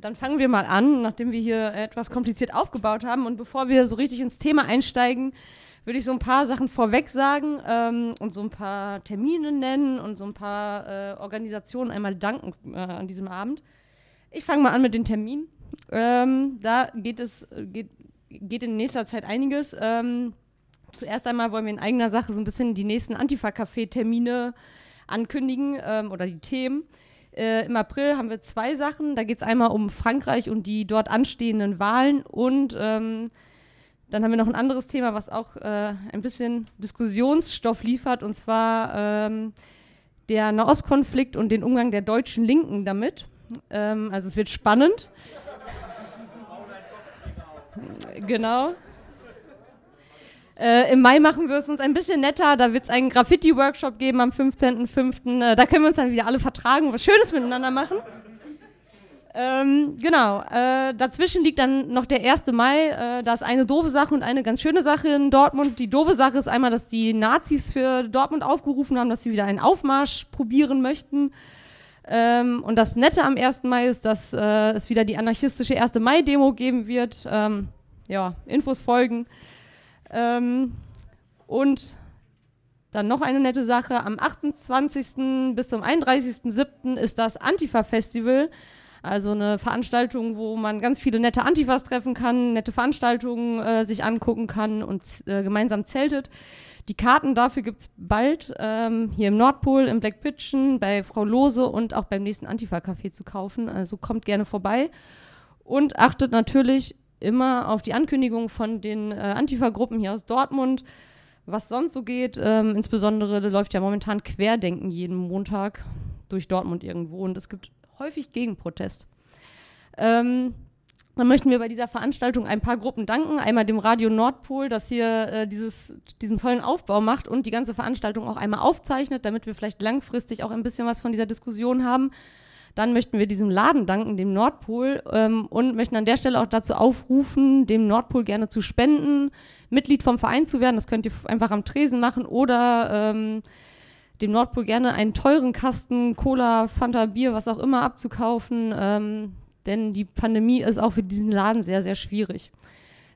dann fangen wir mal an, nachdem wir hier etwas kompliziert aufgebaut haben. Und bevor wir so richtig ins Thema einsteigen, würde ich so ein paar Sachen vorweg sagen ähm, und so ein paar Termine nennen und so ein paar äh, Organisationen einmal danken äh, an diesem Abend. Ich fange mal an mit den Terminen. Ähm, da geht es geht, geht in nächster Zeit einiges. Ähm, zuerst einmal wollen wir in eigener Sache so ein bisschen die nächsten Antifa-Café-Termine ankündigen ähm, oder die Themen. Äh, Im April haben wir zwei Sachen. Da geht es einmal um Frankreich und die dort anstehenden Wahlen. Und ähm, dann haben wir noch ein anderes Thema, was auch äh, ein bisschen Diskussionsstoff liefert. Und zwar ähm, der Nahostkonflikt und den Umgang der deutschen Linken damit. Ähm, also es wird spannend. genau. Äh, Im Mai machen wir es uns ein bisschen netter. Da wird es einen Graffiti-Workshop geben am 15.05. Äh, da können wir uns dann wieder alle vertragen und was Schönes miteinander machen. Ähm, genau. Äh, dazwischen liegt dann noch der 1. Mai. Äh, da ist eine doofe Sache und eine ganz schöne Sache in Dortmund. Die doofe Sache ist einmal, dass die Nazis für Dortmund aufgerufen haben, dass sie wieder einen Aufmarsch probieren möchten. Ähm, und das Nette am 1. Mai ist, dass äh, es wieder die anarchistische 1. Mai-Demo geben wird. Ähm, ja, Infos folgen. Ähm, und dann noch eine nette Sache. Am 28. bis zum 31.07. ist das Antifa-Festival. Also eine Veranstaltung, wo man ganz viele nette Antifas treffen kann, nette Veranstaltungen äh, sich angucken kann und äh, gemeinsam zeltet. Die Karten dafür gibt es bald ähm, hier im Nordpol, im Black Pitchen, bei Frau Lose und auch beim nächsten Antifa-Café zu kaufen. Also kommt gerne vorbei. Und achtet natürlich immer auf die Ankündigung von den äh, Antifa-Gruppen hier aus Dortmund, was sonst so geht. Ähm, insbesondere läuft ja momentan Querdenken jeden Montag durch Dortmund irgendwo und es gibt häufig Gegenprotest. Ähm, dann möchten wir bei dieser Veranstaltung ein paar Gruppen danken. Einmal dem Radio Nordpol, das hier äh, dieses, diesen tollen Aufbau macht und die ganze Veranstaltung auch einmal aufzeichnet, damit wir vielleicht langfristig auch ein bisschen was von dieser Diskussion haben. Dann möchten wir diesem Laden danken, dem Nordpol, ähm, und möchten an der Stelle auch dazu aufrufen, dem Nordpol gerne zu spenden, Mitglied vom Verein zu werden. Das könnt ihr einfach am Tresen machen oder ähm, dem Nordpol gerne einen teuren Kasten Cola, Fanta, Bier, was auch immer abzukaufen, ähm, denn die Pandemie ist auch für diesen Laden sehr, sehr schwierig.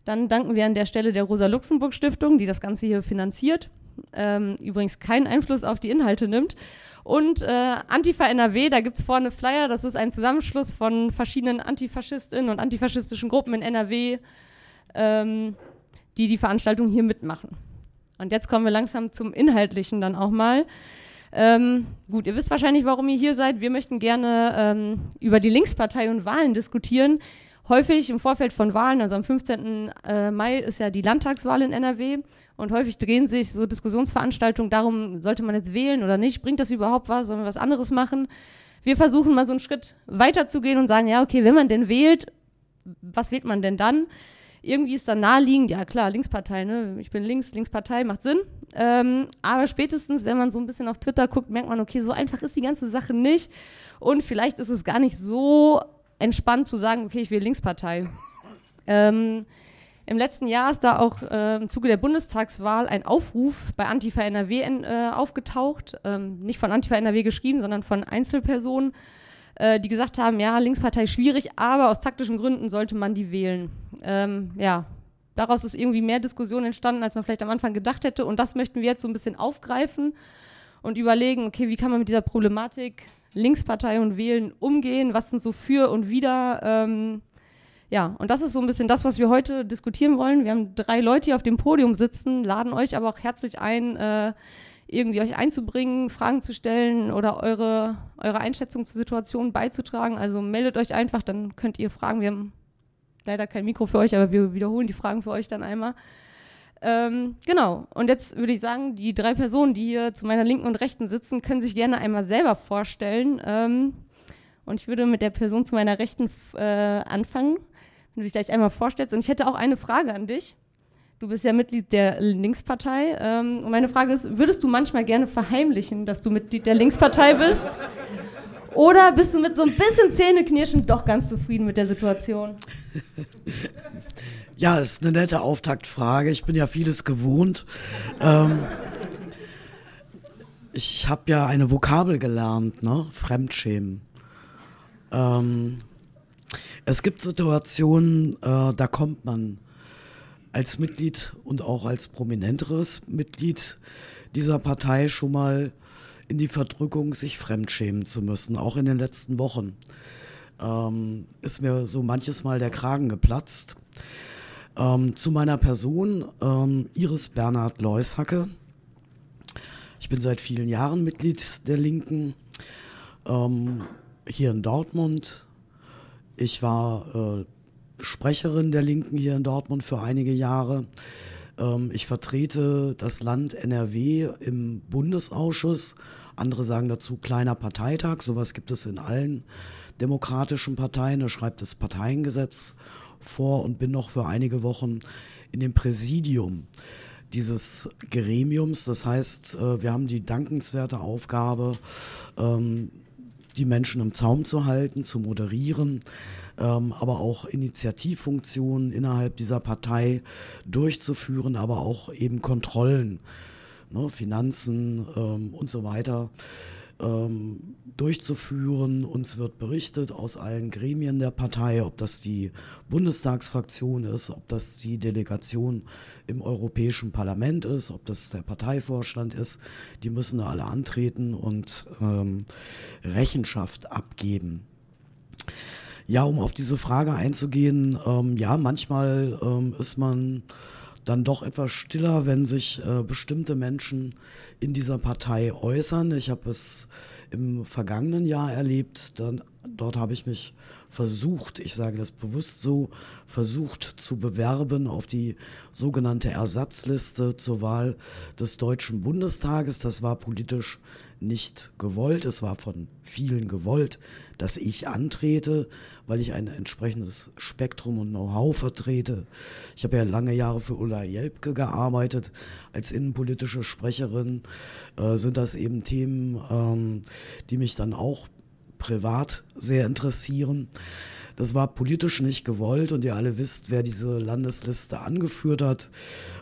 Dann danken wir an der Stelle der Rosa-Luxemburg-Stiftung, die das Ganze hier finanziert, ähm, übrigens keinen Einfluss auf die Inhalte nimmt. Und äh, Antifa NRW, da gibt es vorne Flyer, das ist ein Zusammenschluss von verschiedenen Antifaschistinnen und antifaschistischen Gruppen in NRW, ähm, die die Veranstaltung hier mitmachen. Und jetzt kommen wir langsam zum Inhaltlichen dann auch mal. Ähm, gut, ihr wisst wahrscheinlich, warum ihr hier seid. Wir möchten gerne ähm, über die Linkspartei und Wahlen diskutieren. Häufig im Vorfeld von Wahlen, also am 15. Äh, Mai ist ja die Landtagswahl in NRW und häufig drehen sich so Diskussionsveranstaltungen darum, sollte man jetzt wählen oder nicht, bringt das überhaupt was, sollen wir was anderes machen? Wir versuchen mal so einen Schritt weiter zu gehen und sagen, ja, okay, wenn man denn wählt, was wählt man denn dann? irgendwie ist dann naheliegend, ja klar, Linkspartei, ne? Ich bin links, Linkspartei, macht Sinn. Ähm, aber spätestens, wenn man so ein bisschen auf Twitter guckt, merkt man, okay, so einfach ist die ganze Sache nicht. Und vielleicht ist es gar nicht so entspannt zu sagen, okay, ich will Linkspartei. Ähm, Im letzten Jahr ist da auch äh, im Zuge der Bundestagswahl ein Aufruf bei Antifa NRW äh, aufgetaucht. Ähm, nicht von Antifa NRW geschrieben, sondern von Einzelpersonen äh, die gesagt haben, ja, Linkspartei schwierig, aber aus taktischen Gründen sollte man die wählen. Ähm, ja, daraus ist irgendwie mehr Diskussion entstanden, als man vielleicht am Anfang gedacht hätte. Und das möchten wir jetzt so ein bisschen aufgreifen und überlegen, okay, wie kann man mit dieser Problematik Linkspartei und Wählen umgehen? Was sind so für und wider? Ähm, ja, und das ist so ein bisschen das, was wir heute diskutieren wollen. Wir haben drei Leute hier auf dem Podium sitzen, laden euch aber auch herzlich ein, äh, irgendwie euch einzubringen, Fragen zu stellen oder eure, eure Einschätzung zur Situation beizutragen. Also meldet euch einfach, dann könnt ihr fragen. Wir haben leider kein Mikro für euch, aber wir wiederholen die Fragen für euch dann einmal. Ähm, genau, und jetzt würde ich sagen, die drei Personen, die hier zu meiner linken und rechten sitzen, können sich gerne einmal selber vorstellen. Ähm, und ich würde mit der Person zu meiner rechten äh, anfangen, wenn du dich gleich einmal vorstellst. Und ich hätte auch eine Frage an dich. Du bist ja Mitglied der Linkspartei. Ähm, und meine Frage ist, würdest du manchmal gerne verheimlichen, dass du Mitglied der Linkspartei bist? Oder bist du mit so ein bisschen Zähneknirschen doch ganz zufrieden mit der Situation? Ja, ist eine nette Auftaktfrage. Ich bin ja vieles gewohnt. Ähm, ich habe ja eine Vokabel gelernt, ne? Fremdschämen. Ähm, Es gibt Situationen, äh, da kommt man als Mitglied und auch als prominenteres Mitglied dieser Partei schon mal in die Verdrückung, sich fremdschämen zu müssen, auch in den letzten Wochen. Ähm, ist mir so manches Mal der Kragen geplatzt. Ähm, zu meiner Person, ähm, Iris Bernhard Leushacke. Ich bin seit vielen Jahren Mitglied der Linken ähm, hier in Dortmund. Ich war äh, Sprecherin der Linken hier in Dortmund für einige Jahre. Ähm, ich vertrete das Land NRW im Bundesausschuss. Andere sagen dazu kleiner Parteitag. Sowas gibt es in allen demokratischen Parteien. Da schreibt das Parteiengesetz vor und bin noch für einige Wochen in dem Präsidium dieses Gremiums. Das heißt, äh, wir haben die dankenswerte Aufgabe, ähm, die Menschen im Zaum zu halten, zu moderieren, ähm, aber auch Initiativfunktionen innerhalb dieser Partei durchzuführen, aber auch eben Kontrollen, ne, Finanzen ähm, und so weiter ähm, durchzuführen. Uns wird berichtet aus allen Gremien der Partei, ob das die Bundestagsfraktion ist, ob das die Delegation im Europäischen Parlament ist, ob das der Parteivorstand ist. Die müssen da alle antreten und ähm, Rechenschaft abgeben. Ja, um auf diese Frage einzugehen, ähm, ja, manchmal ähm, ist man dann doch etwas stiller, wenn sich äh, bestimmte Menschen in dieser Partei äußern. Ich habe es im vergangenen Jahr erlebt. Dann, dort habe ich mich versucht, ich sage das bewusst so, versucht zu bewerben auf die sogenannte Ersatzliste zur Wahl des Deutschen Bundestages. Das war politisch nicht gewollt. Es war von vielen gewollt, dass ich antrete, weil ich ein entsprechendes Spektrum und Know-how vertrete. Ich habe ja lange Jahre für Ulla Jelpke gearbeitet als innenpolitische Sprecherin. Äh, sind das eben Themen, ähm, die mich dann auch privat sehr interessieren. Das war politisch nicht gewollt und ihr alle wisst, wer diese Landesliste angeführt hat,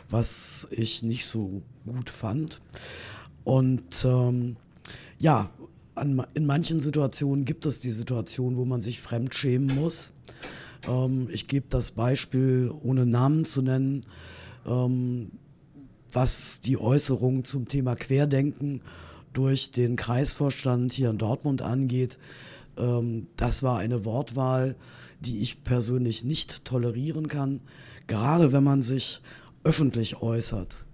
was ich nicht so gut fand. Und ähm, ja, an, in manchen Situationen gibt es die Situation, wo man sich fremdschämen muss. Ähm, ich gebe das Beispiel, ohne Namen zu nennen, ähm, was die Äußerung zum Thema Querdenken durch den Kreisvorstand hier in Dortmund angeht. Ähm, das war eine Wortwahl, die ich persönlich nicht tolerieren kann, gerade wenn man sich öffentlich äußert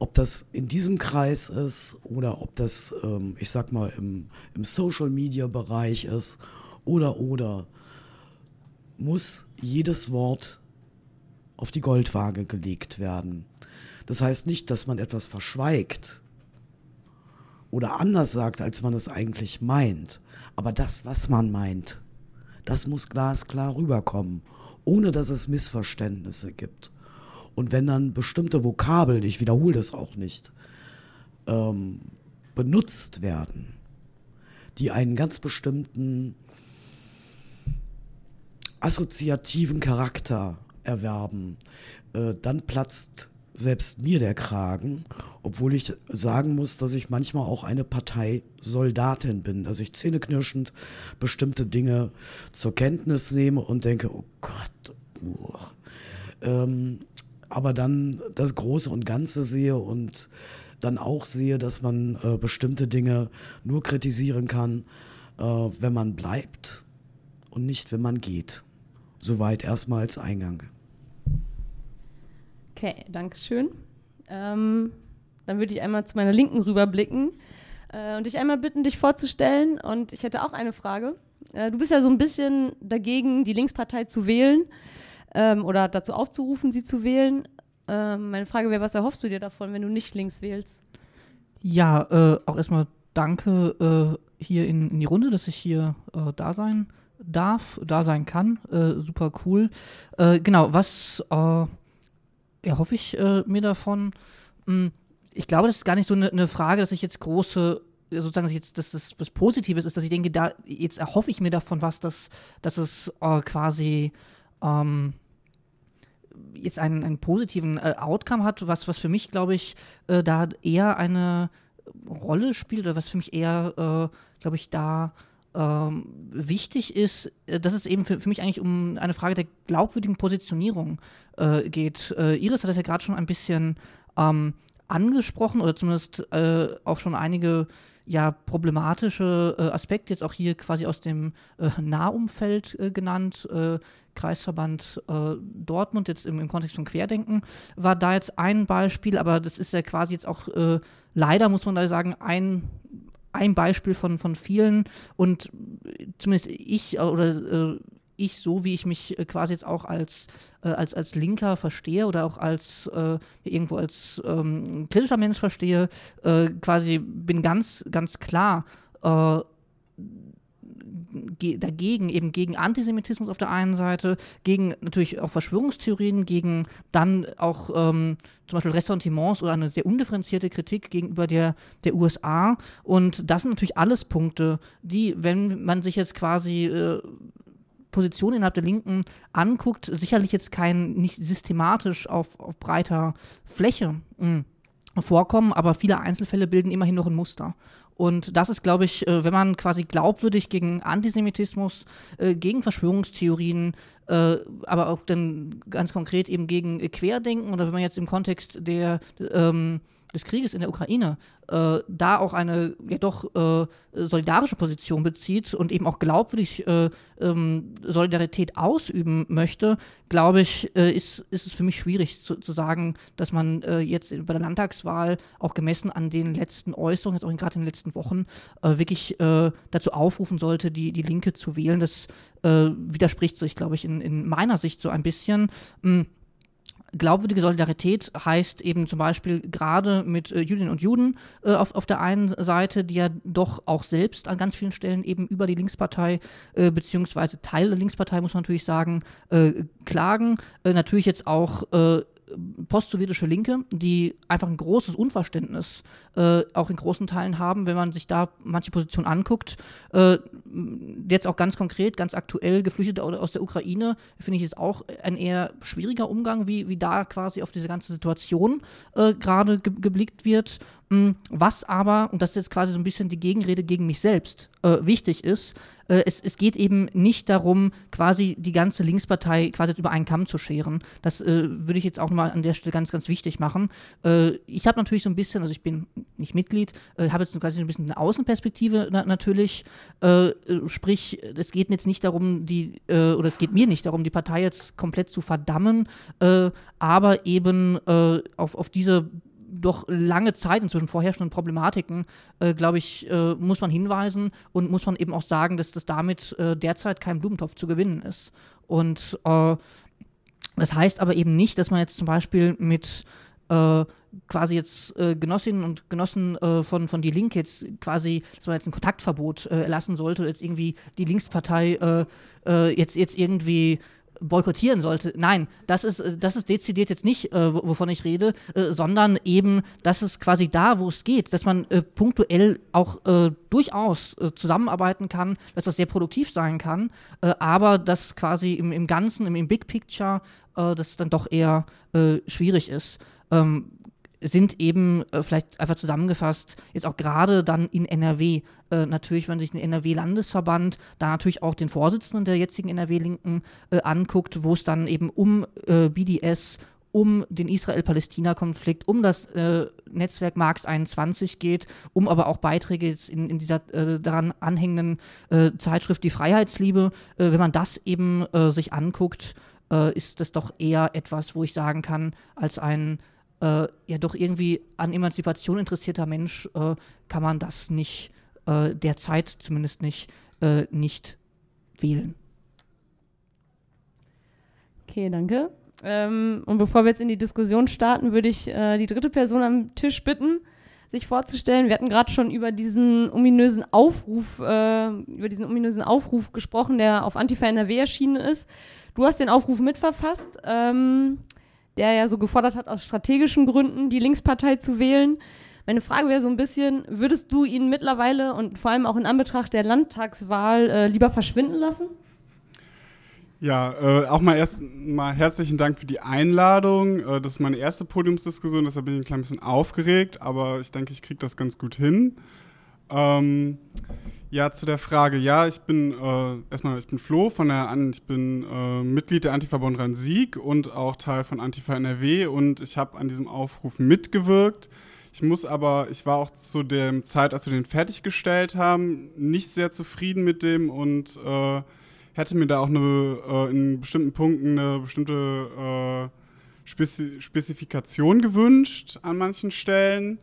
ob das in diesem Kreis ist oder ob das, ähm, ich sag mal, im, im Social-Media-Bereich ist oder oder, muss jedes Wort auf die Goldwaage gelegt werden. Das heißt nicht, dass man etwas verschweigt oder anders sagt, als man es eigentlich meint. Aber das, was man meint, das muss glasklar rüberkommen, ohne dass es Missverständnisse gibt. Und wenn dann bestimmte Vokabeln, ich wiederhole das auch nicht, ähm, benutzt werden, die einen ganz bestimmten assoziativen Charakter erwerben, äh, dann platzt selbst mir der Kragen, obwohl ich sagen muss, dass ich manchmal auch eine Parteisoldatin bin, dass ich zähneknirschend bestimmte Dinge zur Kenntnis nehme und denke, oh Gott, uh. ähm, aber dann das Große und Ganze sehe und dann auch sehe, dass man äh, bestimmte Dinge nur kritisieren kann, äh, wenn man bleibt und nicht, wenn man geht. Soweit erstmal als Eingang. Okay, danke schön. Ähm, dann würde ich einmal zu meiner Linken rüberblicken äh, und dich einmal bitten, dich vorzustellen. Und ich hätte auch eine Frage. Äh, du bist ja so ein bisschen dagegen, die Linkspartei zu wählen ähm, oder dazu aufzurufen, sie zu wählen. Ähm, meine Frage wäre, was erhoffst du dir davon, wenn du nicht links wählst? Ja, äh, auch erstmal danke äh, hier in, in, die Runde, dass ich hier äh, da sein darf, da sein kann. Äh, super cool. Äh, genau, was äh, erhoffe ich mir davon? Hm, ich glaube, das ist gar nicht so eine ne Frage, dass ich jetzt große sozusagen, dass, jetzt, dass das was Positives ist, dass ich denke, da jetzt erhoffe ich mir davon was, dass, dass es quasi ähm, jetzt einen, einen positiven äh, Outcome hat, was, was für mich, glaube ich, äh, da eher eine Rolle spielt oder was für mich eher, äh, glaube ich, da ähm, wichtig ist, äh, dass es eben für, für, mich eigentlich um eine Frage der glaubwürdigen Positionierung äh, geht. Äh, Iris hat das ja gerade schon ein bisschen ähm, angesprochen oder zumindest äh, auch schon einige ja, problematische äh, Aspekte, jetzt auch hier quasi aus dem äh, Nahumfeld genannt. Kreisverband Dortmund, jetzt im, im, Kontext von Querdenken, war da jetzt ein Beispiel, aber das ist ja quasi jetzt auch leider, muss man da sagen, ein ein Beispiel von, von vielen. Und zumindest ich äh, oder äh, ich, so wie ich mich äh, quasi jetzt auch als, äh, als, als Linker verstehe oder auch als äh, irgendwo als ähm, kritischer Mensch verstehe, äh, quasi bin ganz, ganz klar dagegen, eben gegen Antisemitismus auf der einen Seite, gegen natürlich auch Verschwörungstheorien, gegen dann auch ähm, zum Beispiel Ressentiments oder eine sehr undifferenzierte Kritik gegenüber der, der USA. Und das sind natürlich alles Punkte, die, wenn man sich jetzt quasi äh, Position innerhalb der Linken anguckt, sicherlich jetzt kein, nicht systematisch auf, auf breiter Fläche mh, hm, vorkommen, aber viele Einzelfälle bilden immerhin noch ein Muster. Und das ist, glaube ich, äh, wenn man quasi glaubwürdig gegen Antisemitismus, äh, gegen Verschwörungstheorien, äh, aber auch dann ganz konkret eben gegen Querdenken oder wenn man jetzt im Kontext der ähm, des Krieges in der Ukraine äh, da auch eine ja doch äh, solidarische Position bezieht und eben auch glaubwürdig äh, ähm, Solidarität ausüben möchte, glaube ich, äh, ist, ist es für mich schwierig zu, zu sagen, dass man äh, jetzt bei der Landtagswahl auch gemessen an den letzten Äußerungen, jetzt auch gerade in den letzten Wochen, äh, wirklich dazu aufrufen sollte, die, die Linke zu wählen. Das widerspricht sich, glaube ich, in, in meiner Sicht so ein bisschen. Mh, hm, glaubwürdige Solidarität heißt eben zum Beispiel gerade mit äh, Jüdinnen und Juden äh, auf, auf der einen Seite, die ja doch auch selbst an ganz vielen Stellen eben über die Linkspartei äh, beziehungsweise Teil der Linkspartei, muss man natürlich sagen, äh, klagen. Äh, natürlich jetzt auch äh, postsowjetische Linke, die einfach ein großes Unverständnis äh, auch in großen Teilen haben, wenn man sich da manche Positionen anguckt. Äh, jetzt auch ganz konkret, ganz aktuell Geflüchtete aus der Ukraine, finde ich, ist auch ein eher schwieriger Umgang, wie, wie da quasi auf diese ganze Situation äh, gerade ge geblickt wird. Mm, was aber, und das ist jetzt quasi so ein bisschen die Gegenrede gegen mich selbst, äh, wichtig ist, äh, es, es geht eben nicht darum, quasi die ganze Linkspartei quasi über einen Kamm zu scheren. Das äh, würde ich jetzt auch mal an der Stelle ganz, ganz wichtig machen. Äh, ich habe natürlich so ein bisschen, also ich bin nicht Mitglied, äh, habe jetzt quasi ein bisschen eine Außenperspektive na natürlich. Äh, sprich, es geht jetzt nicht darum, die, oder es geht mir nicht darum, die Partei jetzt komplett zu verdammen, aber eben auf, auf diese doch lange Zeit inzwischen vorherrschenden Problematiken, äh, glaube ich, äh, muss man hinweisen und muss man eben auch sagen, dass das damit äh, derzeit kein Blumentopf zu gewinnen ist. Und äh, das heißt aber eben nicht, dass man jetzt zum Beispiel mit äh, quasi jetzt äh, Genossinnen und Genossen äh, von, von Die Linke jetzt quasi, dass man jetzt ein Kontaktverbot äh, erlassen sollte, jetzt irgendwie die Linkspartei äh, jetzt, jetzt irgendwie boykottieren sollte. Nein, das ist, äh, das ist dezidiert jetzt nicht, äh, wovon ich rede, äh, sondern eben, dass es quasi da, wo es geht, dass man äh, punktuell auch äh, durchaus äh, zusammenarbeiten kann, dass das sehr produktiv sein kann, aber dass quasi im, im Ganzen, im, im Big Picture, das dann doch eher schwierig ist. Ähm, sind eben äh, vielleicht einfach zusammengefasst, jetzt auch gerade dann in NRW, äh, natürlich, wenn sich den NRW-Landesverband da natürlich auch den Vorsitzenden der jetzigen NRW-Linken äh, anguckt, wo es dann eben um äh, BDS, um den Israel-Palästina-Konflikt, um das äh, Netzwerk Marx 21 geht, um aber auch Beiträge in, in dieser äh, daran anhängenden Zeitschrift Die Freiheitsliebe. wenn man das eben sich anguckt, ist das doch eher etwas, wo ich sagen kann, als ein äh, ja doch irgendwie an Emanzipation interessierter Mensch äh, kann man das nicht, äh, derzeit zumindest nicht, äh, nicht wählen. Okay, danke. Ähm, und bevor wir jetzt in die Diskussion starten, würde ich äh, die dritte Person am Tisch bitten, sich vorzustellen. Wir hatten gerade schon über diesen ominösen Aufruf, äh, über diesen ominösen Aufruf gesprochen, der auf Antifa NRW erschienen ist. Du hast den Aufruf mitverfasst. Ähm, der ja so gefordert hat, aus strategischen Gründen die Linkspartei zu wählen. Meine Frage wäre so ein bisschen, würdest du ihn mittlerweile und vor allem auch in Anbetracht der Landtagswahl äh, lieber verschwinden lassen? Ja, äh, auch mal erst mal herzlichen Dank für die Einladung. Äh, das ist meine erste Podiumsdiskussion, deshalb bin ich ein klein bisschen aufgeregt, aber ich denke, ich kriege das ganz gut hin. Ähm, Ja, zu der Frage. Ja, ich bin äh, erstmal, ich bin Flo von der An, ich bin äh, Mitglied der Antifa-Bund Rhein-Sieg und auch Teil von Antifa NRW und ich habe an diesem Aufruf mitgewirkt. Ich muss aber, ich war auch zu der Zeit, als wir den fertiggestellt haben, nicht sehr zufrieden mit dem und äh, hätte mir da auch eine, äh, in bestimmten Punkten eine bestimmte äh, Spezi Spezifikation gewünscht an manchen Stellen.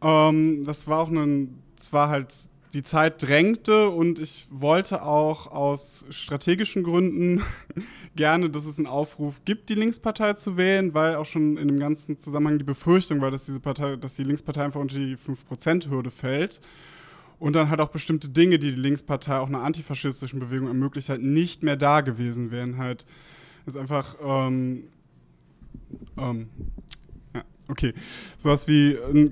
Ähm, das war auch ein, es war halt die Zeit drängte und ich wollte auch aus strategischen Gründen gerne, dass es einen Aufruf gibt, die Linkspartei zu wählen, weil auch schon in dem ganzen Zusammenhang die Befürchtung war, dass diese Partei, dass die Linkspartei einfach unter die 5%-Hürde fällt. Und dann halt auch bestimmte Dinge, die die Linkspartei auch einer antifaschistischen Bewegung ermöglicht hat, nicht mehr da gewesen wären. Halt ist einfach ähm, ähm, Okay, sowas wie äh,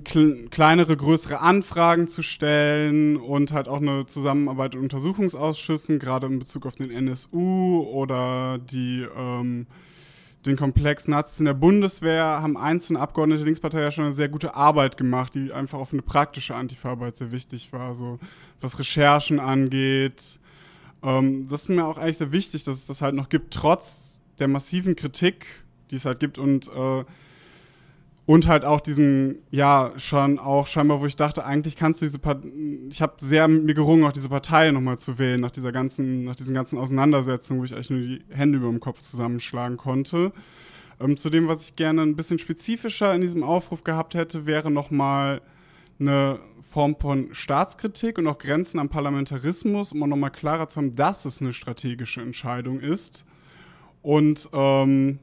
kleinere, größere Anfragen zu stellen und halt auch eine Zusammenarbeit in Untersuchungsausschüssen, gerade in Bezug auf den NSU oder die, ähm, den Komplex Nazis in der Bundeswehr, haben einzelne Abgeordnete der Linkspartei ja schon eine sehr gute Arbeit gemacht, die einfach auf eine praktische Antifa-Arbeit sehr wichtig war, so was Recherchen angeht. Ähm, das ist mir auch eigentlich sehr wichtig, dass es das halt noch gibt, trotz der massiven Kritik, die es halt gibt und äh, und halt auch diesem, ja, schon auch scheinbar, wo ich dachte, eigentlich kannst du diese Partei, ich habe sehr mit mir gerungen, auch diese Partei nochmal zu wählen, nach dieser ganzen, nach diesen ganzen Auseinandersetzungen, wo ich eigentlich nur die Hände über dem Kopf zusammenschlagen konnte. Ähm, zu dem, was ich gerne ein bisschen spezifischer in diesem Aufruf gehabt hätte, wäre nochmal eine Form von Staatskritik und auch Grenzen am Parlamentarismus, um auch nochmal klarer zu haben, dass es eine strategische Entscheidung ist. Und ähm,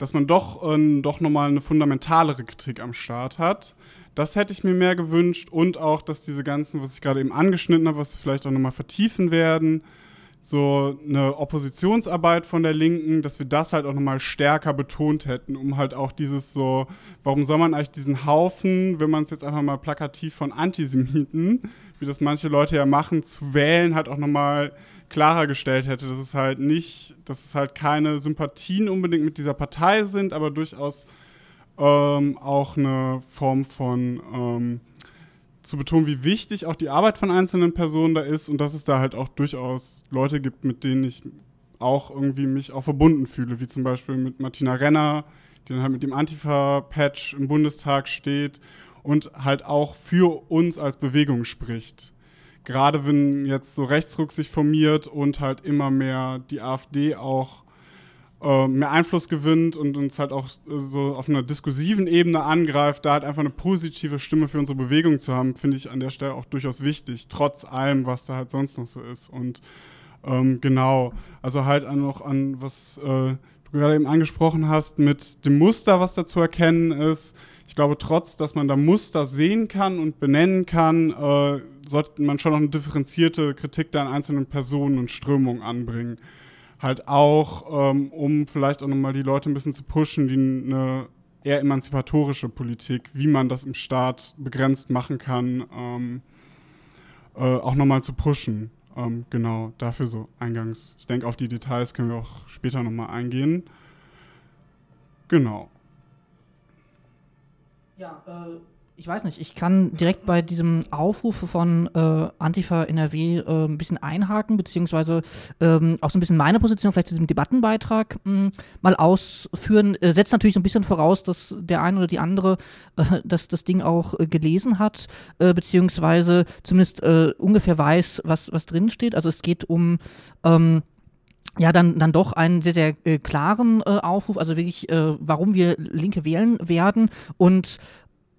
dass man doch, äh, doch nochmal eine fundamentalere Kritik am Start hat. Das hätte ich mir mehr gewünscht und auch, dass diese ganzen, was ich gerade eben angeschnitten habe, was wir vielleicht auch nochmal vertiefen werden, so eine Oppositionsarbeit von der Linken, dass wir das halt auch nochmal stärker betont hätten, um halt auch dieses so, warum soll man eigentlich diesen Haufen, wenn man es jetzt einfach mal plakativ von Antisemiten, wie das manche Leute ja machen, zu wählen, halt auch nochmal klarer gestellt hätte, dass es halt nicht, dass es halt keine Sympathien unbedingt mit dieser Partei sind, aber durchaus ähm, auch eine Form von ähm, zu betonen, wie wichtig auch die Arbeit von einzelnen Personen da ist und dass es da halt auch durchaus Leute gibt, mit denen ich auch irgendwie mich auch verbunden fühle, wie zum Beispiel mit Martina Renner, die dann halt mit dem Antifa-Patch im Bundestag steht und halt auch für uns als Bewegung spricht gerade wenn jetzt so Rechtsruck sich formiert und halt immer mehr die AfD auch äh, mehr Einfluss gewinnt und uns halt auch äh, so auf einer diskursiven Ebene angreift, da halt einfach eine positive Stimme für unsere Bewegung zu haben, finde ich an der Stelle auch durchaus wichtig, trotz allem, was da halt sonst noch so ist. Und ähm, genau, also halt auch an, was äh, du gerade eben angesprochen hast, mit dem Muster, was da zu erkennen ist. Ich glaube, trotz, dass man da Muster sehen kann und benennen kann, äh, sollte man schon noch eine differenzierte Kritik da an einzelnen Personen und Strömungen anbringen. Halt auch, ähm, um vielleicht auch nochmal die Leute ein bisschen zu pushen, die eine eher emanzipatorische Politik, wie man das im Staat begrenzt machen kann, ähm, äh, auch nochmal zu pushen. Ähm, genau, dafür so eingangs. Ich denke, auf die Details können wir auch später nochmal eingehen. Genau. Ja, äh, ich weiß nicht, ich kann direkt bei diesem Aufruf von äh, Antifa NRW äh, ein bisschen einhaken, beziehungsweise ähm, auch so ein bisschen meine Position vielleicht zu diesem Debattenbeitrag mh, hm, mal ausführen. Äh, setzt natürlich so ein bisschen voraus, dass der eine oder die andere äh, das, das Ding auch äh, gelesen hat, äh, beziehungsweise zumindest ungefähr weiß, was, was drin. Also es geht um ähm, ja, dann, dann doch einen sehr, sehr äh, klaren äh, Aufruf, also wirklich, äh, warum wir Linke wählen werden und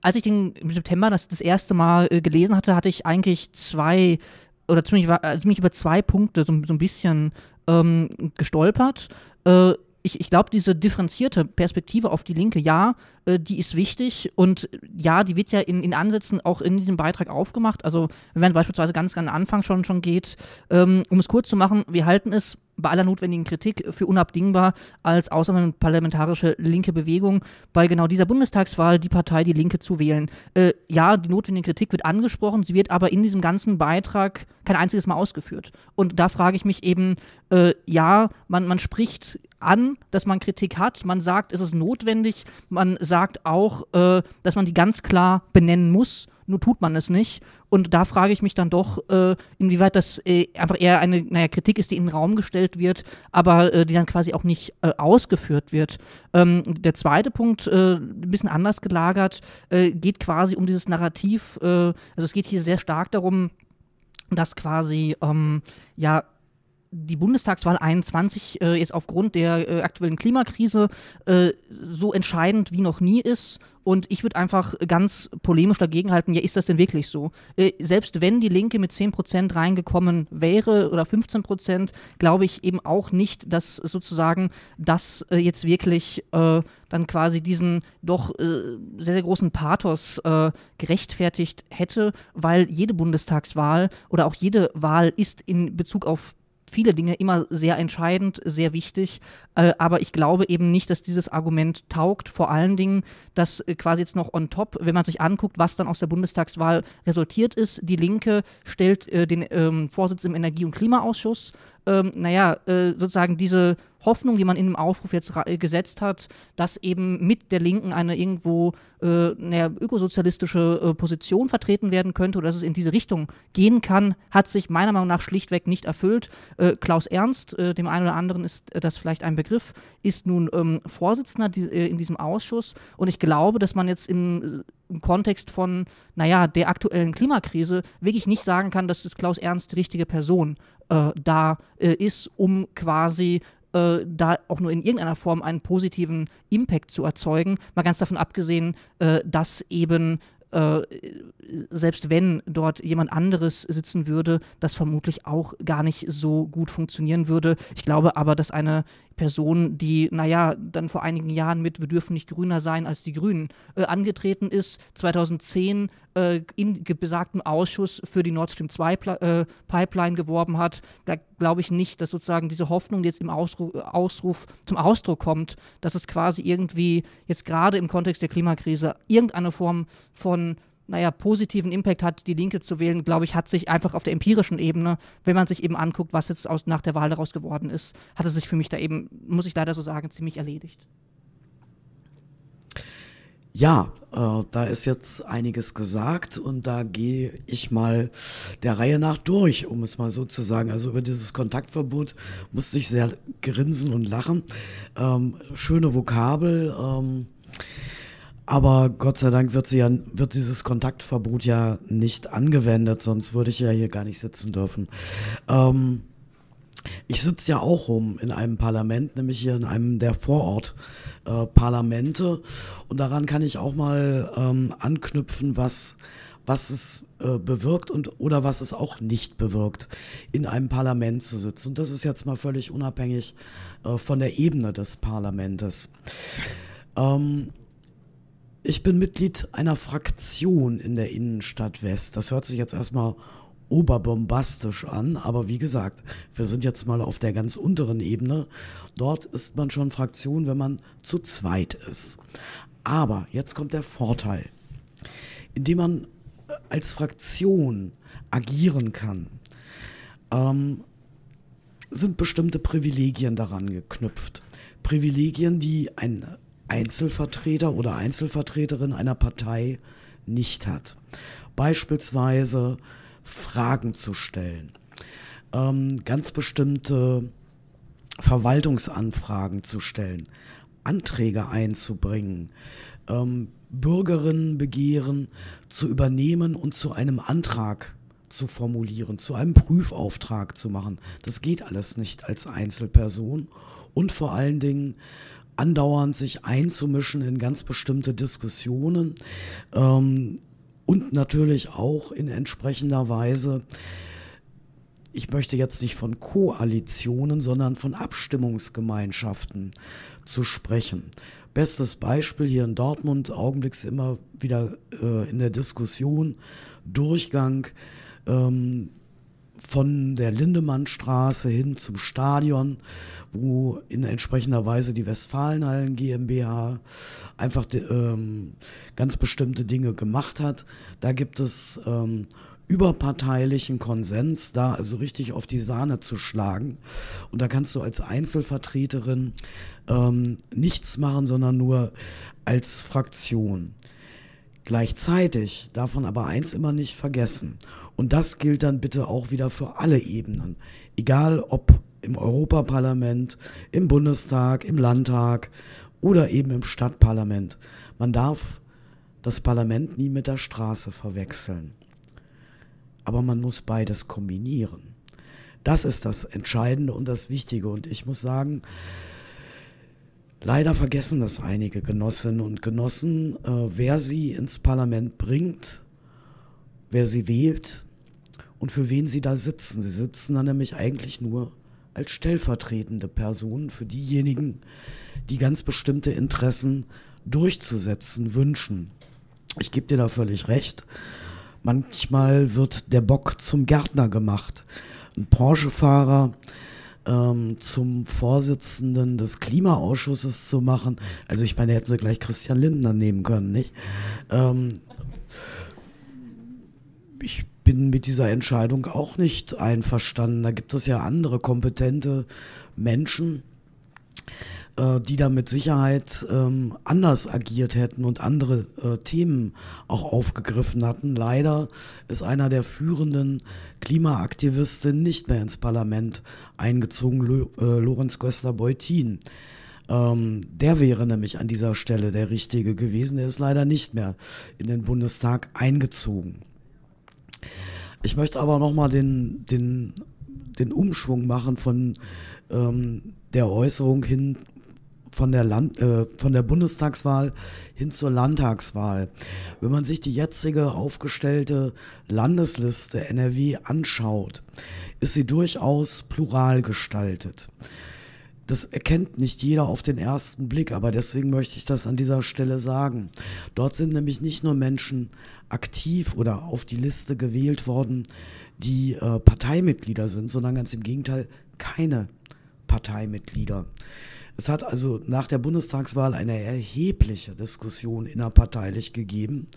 als ich den im September das, das erste Mal äh, gelesen hatte, hatte ich eigentlich zwei oder ziemlich, äh, ziemlich über zwei Punkte so, so ein bisschen ähm, gestolpert. Äh, ich, ich glaube, diese differenzierte Perspektive auf die Linke, ja, äh, die ist wichtig und ja, die wird ja in, in Ansätzen auch in diesem Beitrag aufgemacht. Also, wenn man beispielsweise ganz, ganz am Anfang schon, schon geht, ähm, um es kurz zu machen, wir halten es bei aller notwendigen Kritik für unabdingbar als außerparlamentarische linke Bewegung bei genau dieser Bundestagswahl die Partei Die Linke zu wählen. Äh, ja, die notwendige Kritik wird angesprochen, sie wird aber in diesem ganzen Beitrag kein einziges Mal ausgeführt. Und da frage ich mich eben, äh, ja, man, man spricht an, dass man Kritik hat, man sagt, es ist notwendig, man sagt auch, äh, dass man die ganz klar benennen muss nur tut man es nicht. Und da frage ich mich dann doch, äh, inwieweit das äh, einfach eher eine naja, Kritik ist, die in den Raum gestellt wird, aber äh, die dann quasi auch nicht äh, ausgeführt wird. Ähm, der zweite Punkt, äh, ein bisschen anders gelagert, äh, geht quasi um dieses Narrativ. also es geht hier sehr stark darum, dass quasi ähm, ja die Bundestagswahl 21 äh, jetzt aufgrund der äh, aktuellen Klimakrise äh, so entscheidend wie noch nie ist. Und ich würde einfach ganz polemisch dagegenhalten, ja, ist das denn wirklich so? Äh, selbst wenn die Linke mit 10% reingekommen wäre oder 15%, glaube ich eben auch nicht, dass sozusagen das äh, jetzt wirklich äh, dann quasi diesen doch sehr, sehr großen Pathos gerechtfertigt hätte, weil jede Bundestagswahl oder auch jede Wahl ist in Bezug auf viele Dinge immer sehr entscheidend, sehr wichtig. Äh, aber ich glaube eben nicht, dass dieses Argument taugt. Vor allen Dingen, dass äh, quasi jetzt noch on top, wenn man sich anguckt, was dann aus der Bundestagswahl resultiert ist. Die Linke stellt äh, den ähm, Vorsitz im Energie- und Klimaausschuss. Ähm, naja, äh, sozusagen diese Hoffnung, die man in dem Aufruf jetzt gesetzt hat, dass eben mit der Linken eine irgendwo äh, naja, ökosozialistische äh, Position vertreten werden könnte oder dass es in diese Richtung gehen kann, hat sich meiner Meinung nach schlichtweg nicht erfüllt. Äh, Klaus Ernst, äh, dem einen oder anderen ist äh, das vielleicht ein Begriff, ist nun ähm, Vorsitzender die, äh, in diesem Ausschuss und ich glaube, dass man jetzt im im Kontext von, naja, der aktuellen Klimakrise wirklich nicht sagen kann, dass das Klaus Ernst die richtige Person äh, da äh, ist, um quasi äh, da auch nur in irgendeiner Form einen positiven Impact zu erzeugen. Mal ganz davon abgesehen, äh, dass eben äh, selbst wenn dort jemand anderes sitzen würde, das vermutlich auch gar nicht so gut funktionieren würde. Ich glaube aber, dass eine Person, die, naja, dann vor einigen Jahren mit Wir dürfen nicht grüner sein als die Grünen äh, angetreten ist, 2010 äh, in besagtem Ausschuss für die Nord Stream 2 äh, Pipeline geworben hat, da glaube ich nicht, dass sozusagen diese Hoffnung jetzt im Ausruf, Ausruf zum Ausdruck kommt, dass es quasi irgendwie jetzt gerade im Kontext der Klimakrise irgendeine Form von naja, positiven Impact hat, die Linke zu wählen, glaube ich, hat sich einfach auf der empirischen Ebene, wenn man sich eben anguckt, was jetzt aus, nach der Wahl daraus geworden ist, hat es sich für mich da eben, muss ich leider so sagen, ziemlich erledigt. Ja, äh, da ist jetzt einiges gesagt und da gehe ich mal der Reihe nach durch, um es mal so zu sagen. Also über dieses Kontaktverbot musste ich sehr grinsen und lachen. Ähm, schöne Vokabel. Ähm, aber Gott sei Dank wird, sie ja, wird dieses Kontaktverbot ja nicht angewendet, sonst würde ich ja hier gar nicht sitzen dürfen. Ähm, ich sitze ja auch rum in einem Parlament, nämlich hier in einem der Vorortparlamente. Äh, und daran kann ich auch mal ähm, anknüpfen, was, was es äh, bewirkt und oder was es auch nicht bewirkt, in einem Parlament zu sitzen. Und das ist jetzt mal völlig unabhängig äh, von der Ebene des Parlamentes. Ähm, ich bin Mitglied einer Fraktion in der Innenstadt West. Das hört sich jetzt erstmal oberbombastisch an, aber wie gesagt, wir sind jetzt mal auf der ganz unteren Ebene. Dort ist man schon Fraktion, wenn man zu zweit ist. Aber jetzt kommt der Vorteil. Indem man äh, als Fraktion agieren kann, ähm, sind bestimmte Privilegien daran geknüpft. Privilegien, die ein Einzelvertreter oder Einzelvertreterin einer Partei nicht hat. Beispielsweise Fragen zu stellen, ähm, ganz bestimmte Verwaltungsanfragen zu stellen, Anträge einzubringen, ähm, Bürgerinnenbegehren zu übernehmen und zu einem Antrag zu formulieren, zu einem Prüfauftrag zu machen. Das geht alles nicht als Einzelperson und vor allen Dingen andauernd sich einzumischen in ganz bestimmte Diskussionen ähm, und natürlich auch in entsprechender Weise ich möchte jetzt nicht von Koalitionen, sondern von Abstimmungsgemeinschaften zu sprechen. Bestes Beispiel hier in Dortmund, augenblicks immer wieder äh, in der Diskussion, Durchgang ähm, von der Lindemannstraße hin zum Stadion, wo in entsprechender Weise die Westfalenhallen GmbH einfach de, ähm, ganz bestimmte Dinge gemacht hat. Da gibt es ähm, überparteilichen Konsens, da also richtig auf die Sahne zu schlagen. Und da kannst du als Einzelvertreterin ähm, nichts machen, sondern nur als Fraktion. Gleichzeitig darf man aber eins immer nicht vergessen. Und das gilt dann bitte auch wieder für alle Ebenen. Egal ob im Europaparlament, im Bundestag, im Landtag oder eben im Stadtparlament. Man darf das Parlament nie mit der Straße verwechseln. Aber man muss beides kombinieren. Das ist das Entscheidende und das Wichtige. Und ich muss sagen, leider vergessen das einige Genossinnen und Genossen, äh, wer sie ins Parlament bringt, wer sie wählt und für wen sie da sitzen. Sie sitzen dann nämlich eigentlich nur als stellvertretende Personen für diejenigen, die ganz bestimmte Interessen durchzusetzen wünschen. Ich gebe dir da völlig recht. Manchmal wird der Bock zum Gärtner gemacht. Ein Porsche-Fahrer ähm, zum Vorsitzenden des Klimaausschusses zu machen. Also ich meine, hätten sie gleich Christian Lindner nehmen können, nicht? Ähm, ich bin mit dieser Entscheidung auch nicht einverstanden. Da gibt es ja andere kompetente Menschen, äh, die da mit Sicherheit ähm, anders agiert hätten und andere äh, Themen auch aufgegriffen hatten. Leider ist einer der führenden Klimaaktivisten nicht mehr ins Parlament eingezogen, Lo äh, Lorenz Göster-Beutin. Ähm, der wäre nämlich an dieser Stelle der Richtige gewesen. Der ist leider nicht mehr in den Bundestag eingezogen. Ich möchte aber nochmal den, den, den Umschwung machen von ähm, der Äußerung hin von der, Land, äh, von der Bundestagswahl hin zur Landtagswahl. Wenn man sich die jetzige aufgestellte Landesliste NRW anschaut, ist sie durchaus plural gestaltet. Das erkennt nicht jeder auf den ersten Blick, aber deswegen möchte ich das an dieser Stelle sagen. Dort sind nämlich nicht nur Menschen aktiv oder auf die Liste gewählt worden, die äh, Parteimitglieder sind, sondern ganz im Gegenteil keine Parteimitglieder. Es hat also nach der Bundestagswahl eine erhebliche Diskussion innerparteilich gegeben.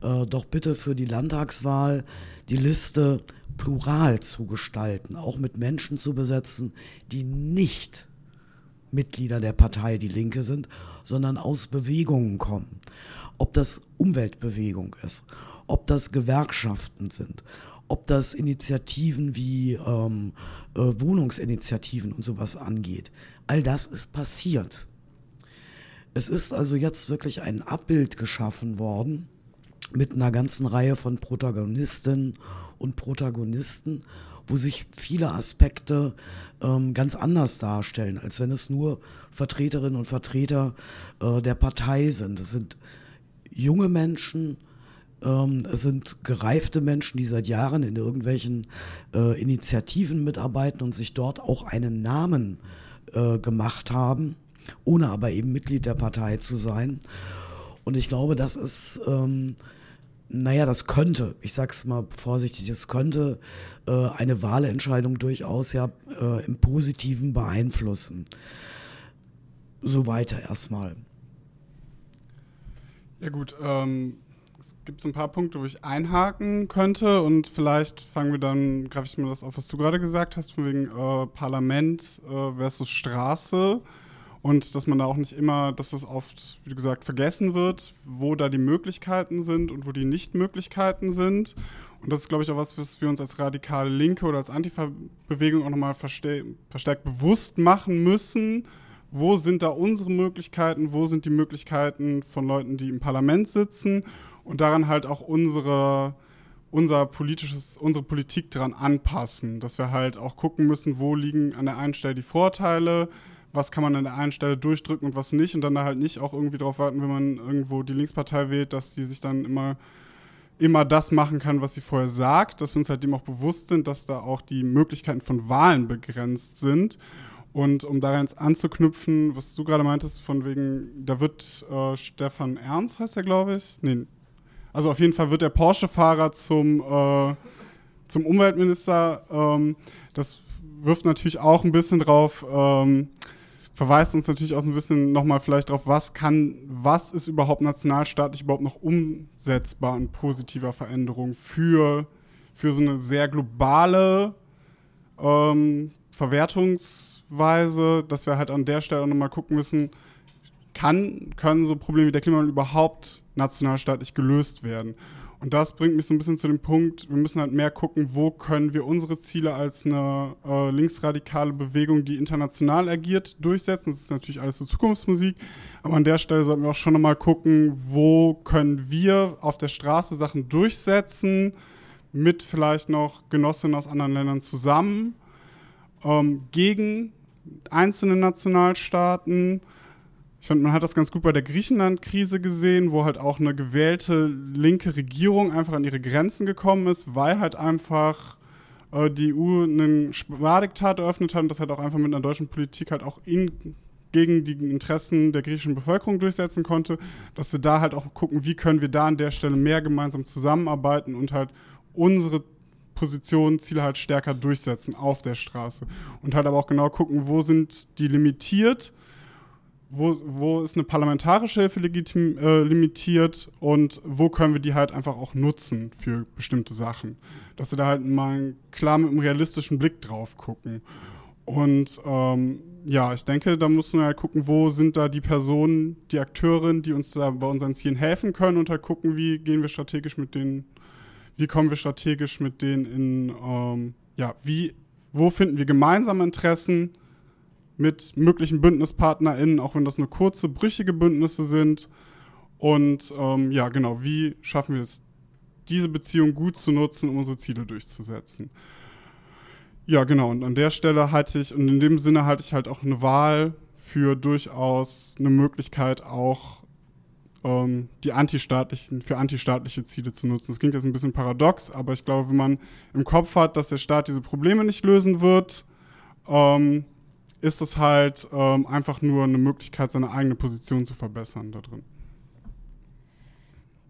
Äh, doch bitte für die Landtagswahl die Liste plural zu gestalten, auch mit Menschen zu besetzen, die nicht Mitglieder der Partei Die Linke sind, sondern aus Bewegungen kommen. Ob das Umweltbewegung ist, ob das Gewerkschaften sind, ob das Initiativen wie ähm, äh, Wohnungsinitiativen und sowas angeht. All das ist passiert. Es ist also jetzt wirklich ein Abbild geschaffen worden mit einer ganzen Reihe von Protagonistinnen und Protagonisten, wo sich viele Aspekte ähm, ganz anders darstellen, als wenn es nur Vertreterinnen und Vertreter äh, der Partei sind. Es sind junge Menschen, ähm, es sind gereifte Menschen, die seit Jahren in irgendwelchen äh, Initiativen mitarbeiten und sich dort auch einen Namen äh, gemacht haben, ohne aber eben Mitglied der Partei zu sein. Und ich glaube, das ist, ähm, naja, das könnte, ich sag's mal vorsichtig, es könnte äh, eine Wahlentscheidung durchaus ja äh, im Positiven beeinflussen. So weiter erstmal. Ja gut, ähm, es gibt ein paar Punkte, wo ich einhaken könnte und vielleicht fangen wir dann, greife ich mir das auf, was du gerade gesagt hast, von wegen äh, Parlament äh, versus Straße und dass man da auch nicht immer, dass das oft, wie du gesagt, vergessen wird, wo da die Möglichkeiten sind und wo die Nichtmöglichkeiten sind. Und das ist, glaube ich, auch was, was wir uns als radikale Linke oder als Antifa-Bewegung auch nochmal verstärkt bewusst machen müssen, wo sind da unsere Möglichkeiten, wo sind die Möglichkeiten von Leuten, die im Parlament sitzen? Und daran halt auch unsere, unser politisches, unsere Politik daran anpassen, dass wir halt auch gucken müssen, wo liegen an der einen Stelle die Vorteile, was kann man an der einen Stelle durchdrücken und was nicht und dann da halt nicht auch irgendwie darauf warten, wenn man irgendwo die Linkspartei wählt, dass die sich dann immer immer das machen kann, was sie vorher sagt, dass wir uns halt dem auch bewusst sind, dass da auch die Möglichkeiten von Wahlen begrenzt sind und um daran anzuknüpfen, was du gerade meintest, von wegen, da wird äh, Stefan Ernst, heißt er, glaube ich. Nee. Also auf jeden Fall wird der Porsche-Fahrer zum, äh, zum Umweltminister. Ähm, das wirft natürlich auch ein bisschen drauf, ähm, verweist uns natürlich auch so ein bisschen nochmal vielleicht drauf, was kann, was ist überhaupt nationalstaatlich überhaupt noch umsetzbar an positiver Veränderung für, für so eine sehr globale ähm, Verwertungs- Weise, dass wir halt an der Stelle nochmal gucken müssen, kann, können so Probleme wie der Klimawandel überhaupt nationalstaatlich gelöst werden? Und das bringt mich so ein bisschen zu dem Punkt, wir müssen halt mehr gucken, wo können wir unsere Ziele als eine äh, linksradikale Bewegung, die international agiert, durchsetzen. Das ist natürlich alles so Zukunftsmusik. Aber an der Stelle sollten wir auch schon nochmal gucken, wo können wir auf der Straße Sachen durchsetzen, mit vielleicht noch Genossinnen aus anderen Ländern zusammen, ähm, gegen einzelne Nationalstaaten ich finde, man hat das ganz gut bei der Griechenland-Krise gesehen, wo halt auch eine gewählte linke Regierung einfach an ihre Grenzen gekommen ist, weil halt einfach äh, die EU einen Spardiktat eröffnet hat und das halt auch einfach mit einer deutschen Politik halt auch in, gegen die Interessen der griechischen Bevölkerung durchsetzen konnte, dass wir da halt auch gucken, wie können wir da an der Stelle mehr gemeinsam zusammenarbeiten und halt unsere Positionen, Ziele halt stärker durchsetzen auf der Straße. Und halt aber auch genau gucken, wo sind die limitiert wo, wo ist eine parlamentarische Hilfe legitim, äh, limitiert und wo können wir die halt einfach auch nutzen für bestimmte Sachen. Dass wir da halt mal klar mit einem realistischen Blick drauf gucken. Und ähm, ja, ich denke, da müssen wir halt gucken, wo sind da die Personen, die Akteurinnen, die uns da bei unseren Zielen helfen können und halt gucken, wie gehen wir strategisch mit denen, wie kommen wir strategisch mit denen in, ähm, ja, wie, wo finden wir gemeinsame Interessen mit möglichen BündnispartnerInnen, auch wenn das nur kurze, brüchige Bündnisse sind. Und ähm, ja, genau, wie schaffen wir es, diese Beziehung gut zu nutzen, um unsere Ziele durchzusetzen? Ja, genau, und an der Stelle halte ich, und in dem Sinne halte ich halt auch eine Wahl für durchaus eine Möglichkeit, auch ähm, die antistaatlichen, für antistaatliche Ziele zu nutzen. Das klingt jetzt ein bisschen paradox, aber ich glaube, wenn man im Kopf hat, dass der Staat diese Probleme nicht lösen wird, ähm, ist es halt ähm, einfach nur eine Möglichkeit, seine eigene Position zu verbessern da drin.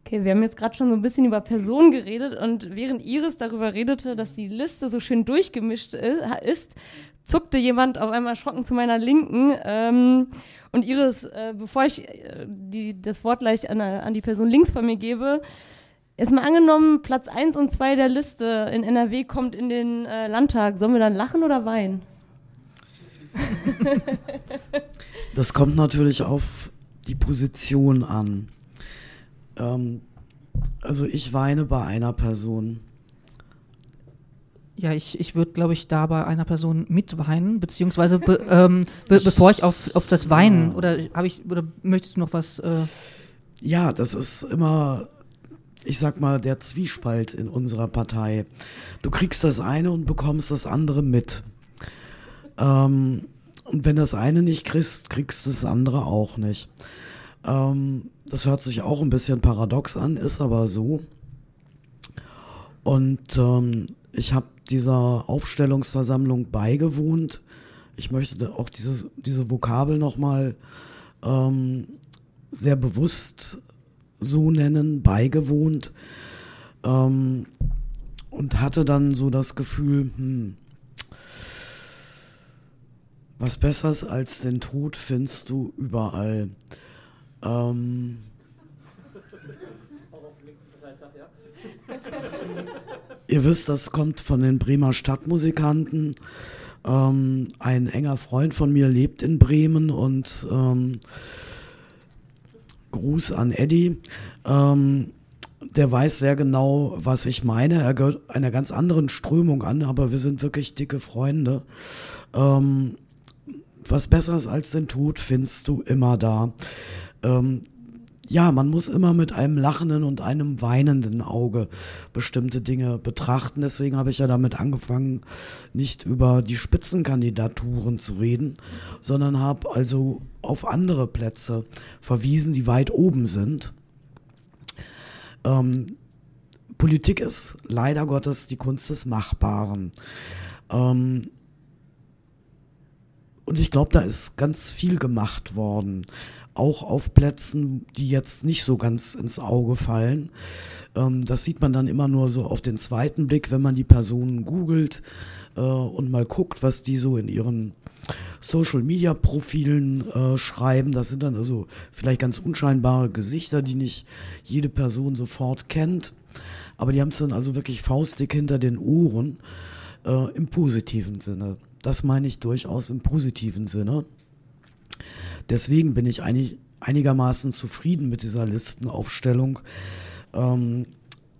Okay, wir haben jetzt gerade schon so ein bisschen über Personen geredet und während Iris darüber redete, dass die Liste so schön durchgemischt ist, zuckte jemand auf einmal erschrocken zu meiner Linken. Ähm, und Iris, äh, bevor ich äh, die, das Wort gleich an, an, die Person links von mir gebe, ist mal angenommen, Platz 1 und 2 der Liste in NRW kommt in den äh, Landtag. Sollen wir dann lachen oder weinen? das kommt natürlich auf die Position an. Ähm, also ich weine bei einer Person. Ja, ich, ich würde, glaube ich, da bei einer Person mitweinen, beziehungsweise be, ähm, be, bevor ich auf, auf das Weinen ja. oder habe ich oder möchtest du noch was? Äh ja, das ist immer, ich sag mal, der Zwiespalt in unserer Partei. Du kriegst das eine und bekommst das andere mit. Ähm, und wenn das eine nicht kriegst, kriegst du das andere auch nicht. Ähm, das hört sich auch ein bisschen paradox an, ist aber so. Und ähm, ich habe dieser Aufstellungsversammlung beigewohnt. Ich möchte auch dieses, diese Vokabel nochmal ähm, sehr bewusst so nennen, beigewohnt. Ähm, und hatte dann so das Gefühl, hm, was Besseres als den Tod findest du überall. Ähm, ihr wisst, das kommt von den Bremer Stadtmusikanten. Ähm, ein enger Freund von mir lebt in Bremen und ähm, Gruß an Eddie. Ähm, der weiß sehr genau, was ich meine. Er gehört einer ganz anderen Strömung an, aber wir sind wirklich dicke Freunde. Ähm, was Besseres als den Tod findest du immer da. Ähm, ja, man muss immer mit einem lachenden und einem weinenden Auge bestimmte Dinge betrachten. Deswegen habe ich ja damit angefangen, nicht über die Spitzenkandidaturen zu reden, sondern habe also auf andere Plätze verwiesen, die weit oben sind. Ähm, Politik ist leider Gottes die Kunst des Machbaren. Ähm, und ich glaube, da ist ganz viel gemacht worden. Auch auf Plätzen, die jetzt nicht so ganz ins Auge fallen. Ähm, das sieht man dann immer nur so auf den zweiten Blick, wenn man die Personen googelt äh, und mal guckt, was die so in ihren Social Media Profilen äh, schreiben. Das sind dann also vielleicht ganz unscheinbare Gesichter, die nicht jede Person sofort kennt. Aber die haben es dann also wirklich faustdick hinter den Ohren äh, im positiven Sinne. Das meine ich durchaus im positiven Sinne. Deswegen bin ich eigentlich einigermaßen zufrieden mit dieser Listenaufstellung. Ähm,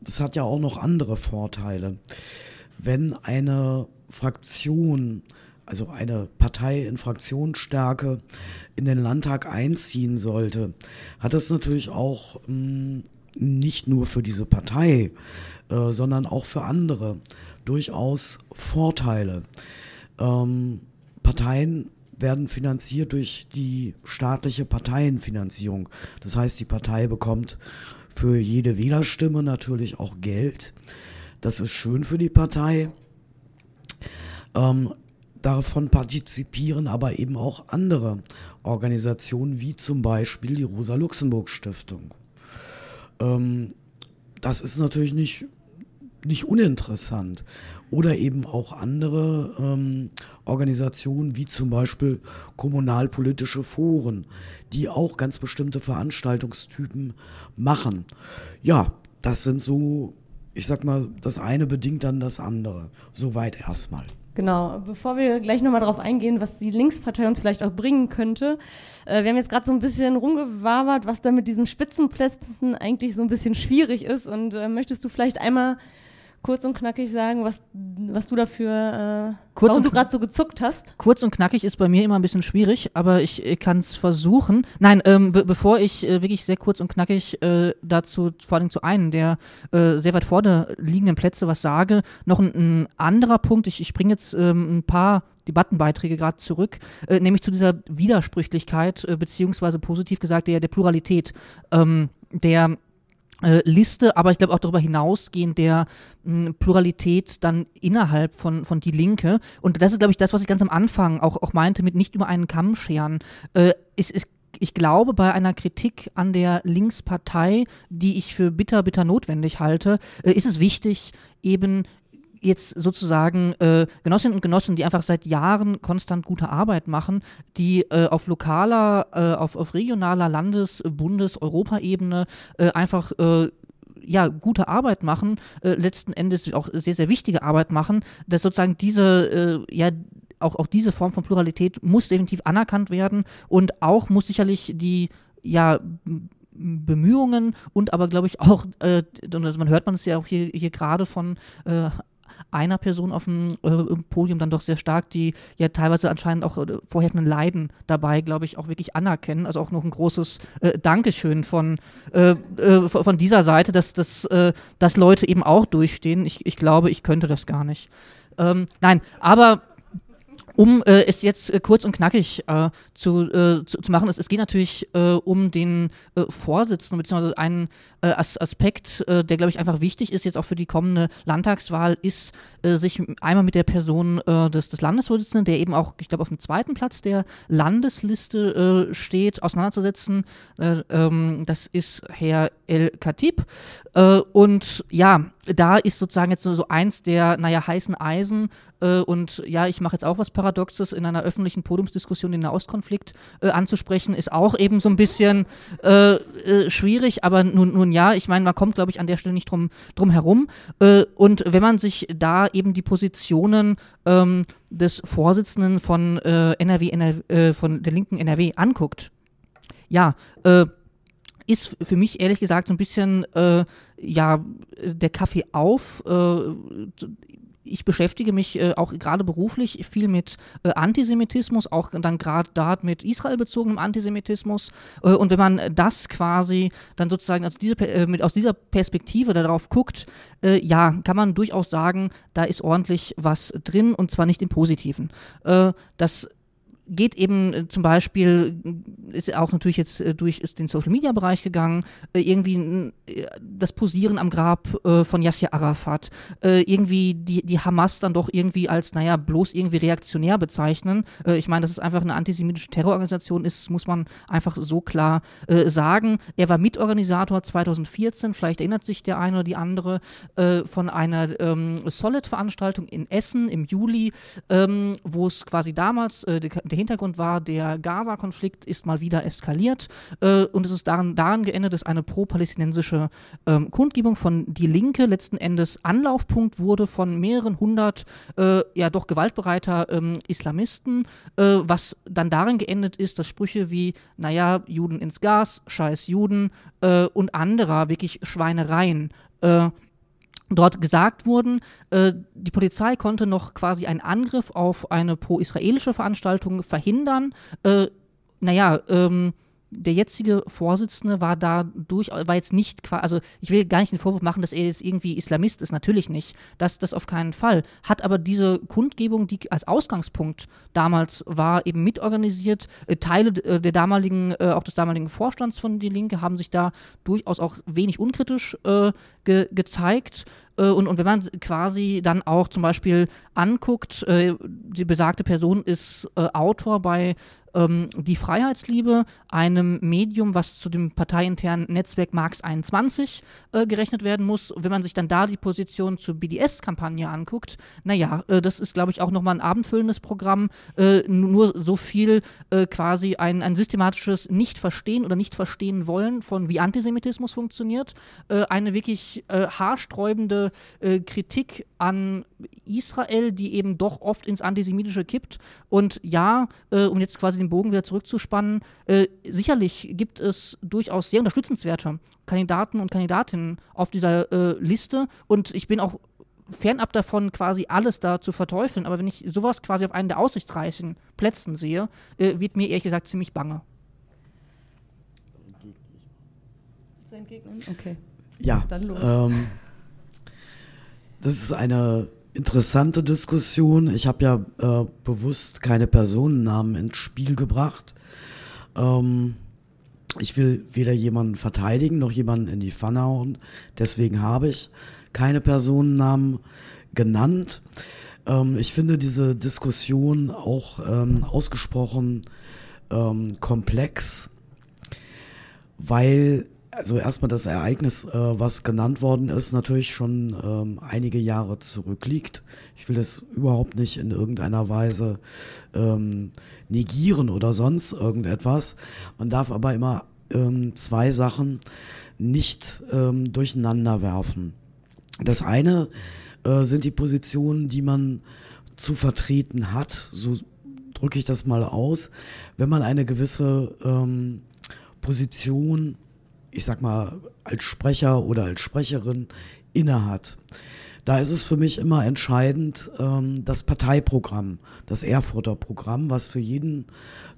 das hat ja auch noch andere Vorteile. Wenn eine Fraktion, also eine Partei in Fraktionsstärke in den Landtag einziehen sollte, hat das natürlich auch mh, hm, nicht nur für diese Partei, äh, sondern auch für andere durchaus Vorteile. Ähm, Parteien werden finanziert durch die staatliche Parteienfinanzierung. Das heißt, die Partei bekommt für jede Wählerstimme natürlich auch Geld. Das ist schön für die Partei. Ähm, davon partizipieren aber eben auch andere Organisationen, wie zum Beispiel die Rosa-Luxemburg-Stiftung. Ähm, das ist natürlich nicht, nicht uninteressant. Oder eben auch andere ähm, Organisationen, wie zum Beispiel kommunalpolitische Foren, die auch ganz bestimmte Veranstaltungstypen machen. Ja, das sind so, ich sag mal, das eine bedingt dann das andere. Soweit erstmal. Genau, bevor wir gleich nochmal darauf eingehen, was die Linkspartei uns vielleicht auch bringen könnte. Äh, wir haben jetzt gerade so ein bisschen rumgewabert, was da mit diesen Spitzenplätzen eigentlich so ein bisschen schwierig ist. Und äh, möchtest du vielleicht einmal kurz und knackig sagen, was, was du dafür, äh, kurz warum du gerade so gezuckt hast? Kurz und knackig ist bei mir immer ein bisschen schwierig, aber ich, ich kann es versuchen. Nein, ähm, be bevor ich äh, wirklich sehr kurz und knackig äh, dazu, vor allem zu einem der äh, sehr weit vorne liegenden Plätze was sage, noch ein, ein anderer Punkt, ich, ich bringe jetzt ähm, ein paar Debattenbeiträge gerade zurück, äh, nämlich zu dieser Widersprüchlichkeit, äh, beziehungsweise positiv gesagt der, der Pluralität ähm, der Liste, aber ich glaube auch darüber hinausgehend der mh, hm, Pluralität dann innerhalb von, von Die Linke. Und das ist, glaube ich, das, was ich ganz am Anfang auch, auch meinte mit nicht über einen Kamm scheren. Äh, ist, ist ich glaube, bei einer Kritik an der Linkspartei, die ich für bitter, bitter notwendig halte, äh, ist es wichtig, eben jetzt sozusagen äh, Genossinnen und Genossen, die einfach seit Jahren konstant gute Arbeit machen, die äh, auf lokaler, äh, auf, auf regionaler, Landes-, Bundes-, Europaebene äh, einfach äh, ja, gute Arbeit machen, äh, letzten Endes auch sehr, sehr wichtige Arbeit machen, dass sozusagen diese, ja, auch, auch diese Form von Pluralität muss definitiv anerkannt werden und auch muss sicherlich die, ja, Bemühungen und aber glaube ich auch, äh, man hört man es ja auch hier, hier gerade von äh, einer Person auf dem äh, Podium dann doch sehr stark, die ja teilweise anscheinend auch äh, vorher ein Leiden dabei, glaube ich, auch wirklich anerkennen. Also auch noch ein großes äh, Dankeschön von, äh, äh, von dieser Seite, dass, dass, äh, dass Leute eben auch durchstehen. Ich, ich glaube, ich könnte das gar nicht. Ähm, nein, aber um äh, es jetzt äh, kurz und knackig äh, zu, äh, zu, zu, machen, es, es geht natürlich äh, um den äh, Vorsitzenden, beziehungsweise einen As Aspekt, der, glaube ich, einfach wichtig ist, jetzt auch für die kommende Landtagswahl, ist, sich einmal mit der Person des, des Landesvorsitzenden, der eben auch, ich glaube, auf dem zweiten Platz der Landesliste steht, auseinanderzusetzen. Ähm, das ist Herr El Khatib. und ja, da ist sozusagen jetzt so, so eins der, naja, heißen Eisen äh, und ja, ich mache jetzt auch was Paradoxes in einer öffentlichen Podiumsdiskussion den Nahostkonflikt äh, anzusprechen, ist auch eben so ein bisschen äh, äh schwierig, aber nun, nun ja, ich meine, man kommt, glaube ich, an der Stelle nicht drum, drum herum. Äh, und wenn man sich da eben die Positionen ähm, des Vorsitzenden von äh, NRW, NRW von der linken NRW anguckt, ja, ist für mich ehrlich gesagt so ein bisschen ja der Kaffee auf. Äh, ich beschäftige mich äh, auch gerade beruflich viel mit äh, Antisemitismus, auch dann gerade da mit Israel bezogenem Antisemitismus. Und wenn man das quasi dann sozusagen aus dieser, mit, aus dieser Perspektive darauf guckt, ja, kann man durchaus sagen, da ist ordentlich was drin und zwar nicht im Positiven. Das geht eben äh, zum Beispiel, äh, ist auch natürlich jetzt äh, durch ist den Social Media Bereich gegangen, äh, irgendwie äh, das Posieren am Grab äh, von Yasser Arafat, irgendwie die, die Hamas dann doch irgendwie als, naja, bloß irgendwie reaktionär bezeichnen. ich meine, dass es einfach eine antisemitische Terrororganisation ist, muss man einfach so klar sagen. Er war Mitorganisator 2014, vielleicht erinnert sich der eine oder die andere, von einer ähm, Solid-Veranstaltung in Essen im Juli, ähm, wo es quasi damals, der Hintergrund war, der Gaza-Konflikt ist mal wieder eskaliert äh, und es ist daran, daran geendet, dass eine pro-palästinensische ähm, Kundgebung von Die Linke letzten Endes Anlaufpunkt wurde von mehreren hundert äh, ja doch gewaltbereiter ähm, Islamisten, äh, was dann darin geendet ist, dass Sprüche wie, naja, Juden ins Gas, scheiß Juden äh, und anderer wirklich Schweinereien äh, dort gesagt wurden. Äh, die Polizei konnte noch quasi einen Angriff auf eine pro-israelische Veranstaltung verhindern. Äh, naja, ähm, der jetzige Vorsitzende war da durch, war jetzt nicht, also ich will gar nicht den Vorwurf machen, dass er jetzt irgendwie Islamist ist, natürlich nicht, das, das auf keinen Fall, hat aber diese Kundgebung, die als Ausgangspunkt damals war, eben mitorganisiert, äh, Teile äh, der damaligen, äh, auch des damaligen Vorstands von Die Linke haben sich da durchaus auch wenig unkritisch äh, ge gezeigt. Und, und wenn man quasi dann auch zum Beispiel anguckt, äh, die besagte Person ist äh, Autor bei ähm, Die Freiheitsliebe, einem Medium, was zu dem parteiinternen Netzwerk Marx 21 äh, gerechnet werden muss. Wenn man sich dann da die Position zur BDS-Kampagne anguckt, naja, äh, das ist, glaube ich, auch nochmal ein abendfüllendes Programm. Äh, nur so viel quasi ein, ein systematisches Nicht-Verstehen oder Nicht-Verstehen wollen von wie Antisemitismus funktioniert. eine wirklich haarsträubende äh, Kritik an Israel, die eben doch oft ins Antisemitische kippt. Und ja, äh, um jetzt quasi den Bogen wieder zurückzuspannen, äh, sicherlich gibt es durchaus sehr unterstützenswerte Kandidaten und Kandidatinnen auf dieser äh, Liste. Und ich bin auch fernab davon, quasi alles da zu verteufeln. Aber wenn ich sowas quasi auf einen der aussichtsreichen Plätzen sehe, äh, wird mir ehrlich gesagt ziemlich bange. Okay. Ja, dann los. Ähm, das ist eine interessante Diskussion. Ich habe ja äh, bewusst keine Personennamen ins Spiel gebracht. Ähm, ich will weder jemanden verteidigen noch jemanden in die Pfanne hauen. Deswegen habe ich keine Personennamen genannt. Ähm, ich finde diese Diskussion auch ähm, ausgesprochen ähm, komplex, weil also erstmal das Ereignis, äh, was genannt worden ist, natürlich schon ähm, einige Jahre zurückliegt. Ich will das überhaupt nicht in irgendeiner Weise ähm, negieren oder sonst irgendetwas. Man darf aber immer ähm, zwei Sachen nicht ähm, durcheinander werfen. Das eine äh, sind die Positionen, die man zu vertreten hat, so drücke ich das mal aus, wenn man eine gewisse ähm, Position ich sag mal, als Sprecher oder als Sprecherin innehat. Da ist es für mich immer entscheidend, ähm, das Parteiprogramm, das Erfurter Programm, was für jeden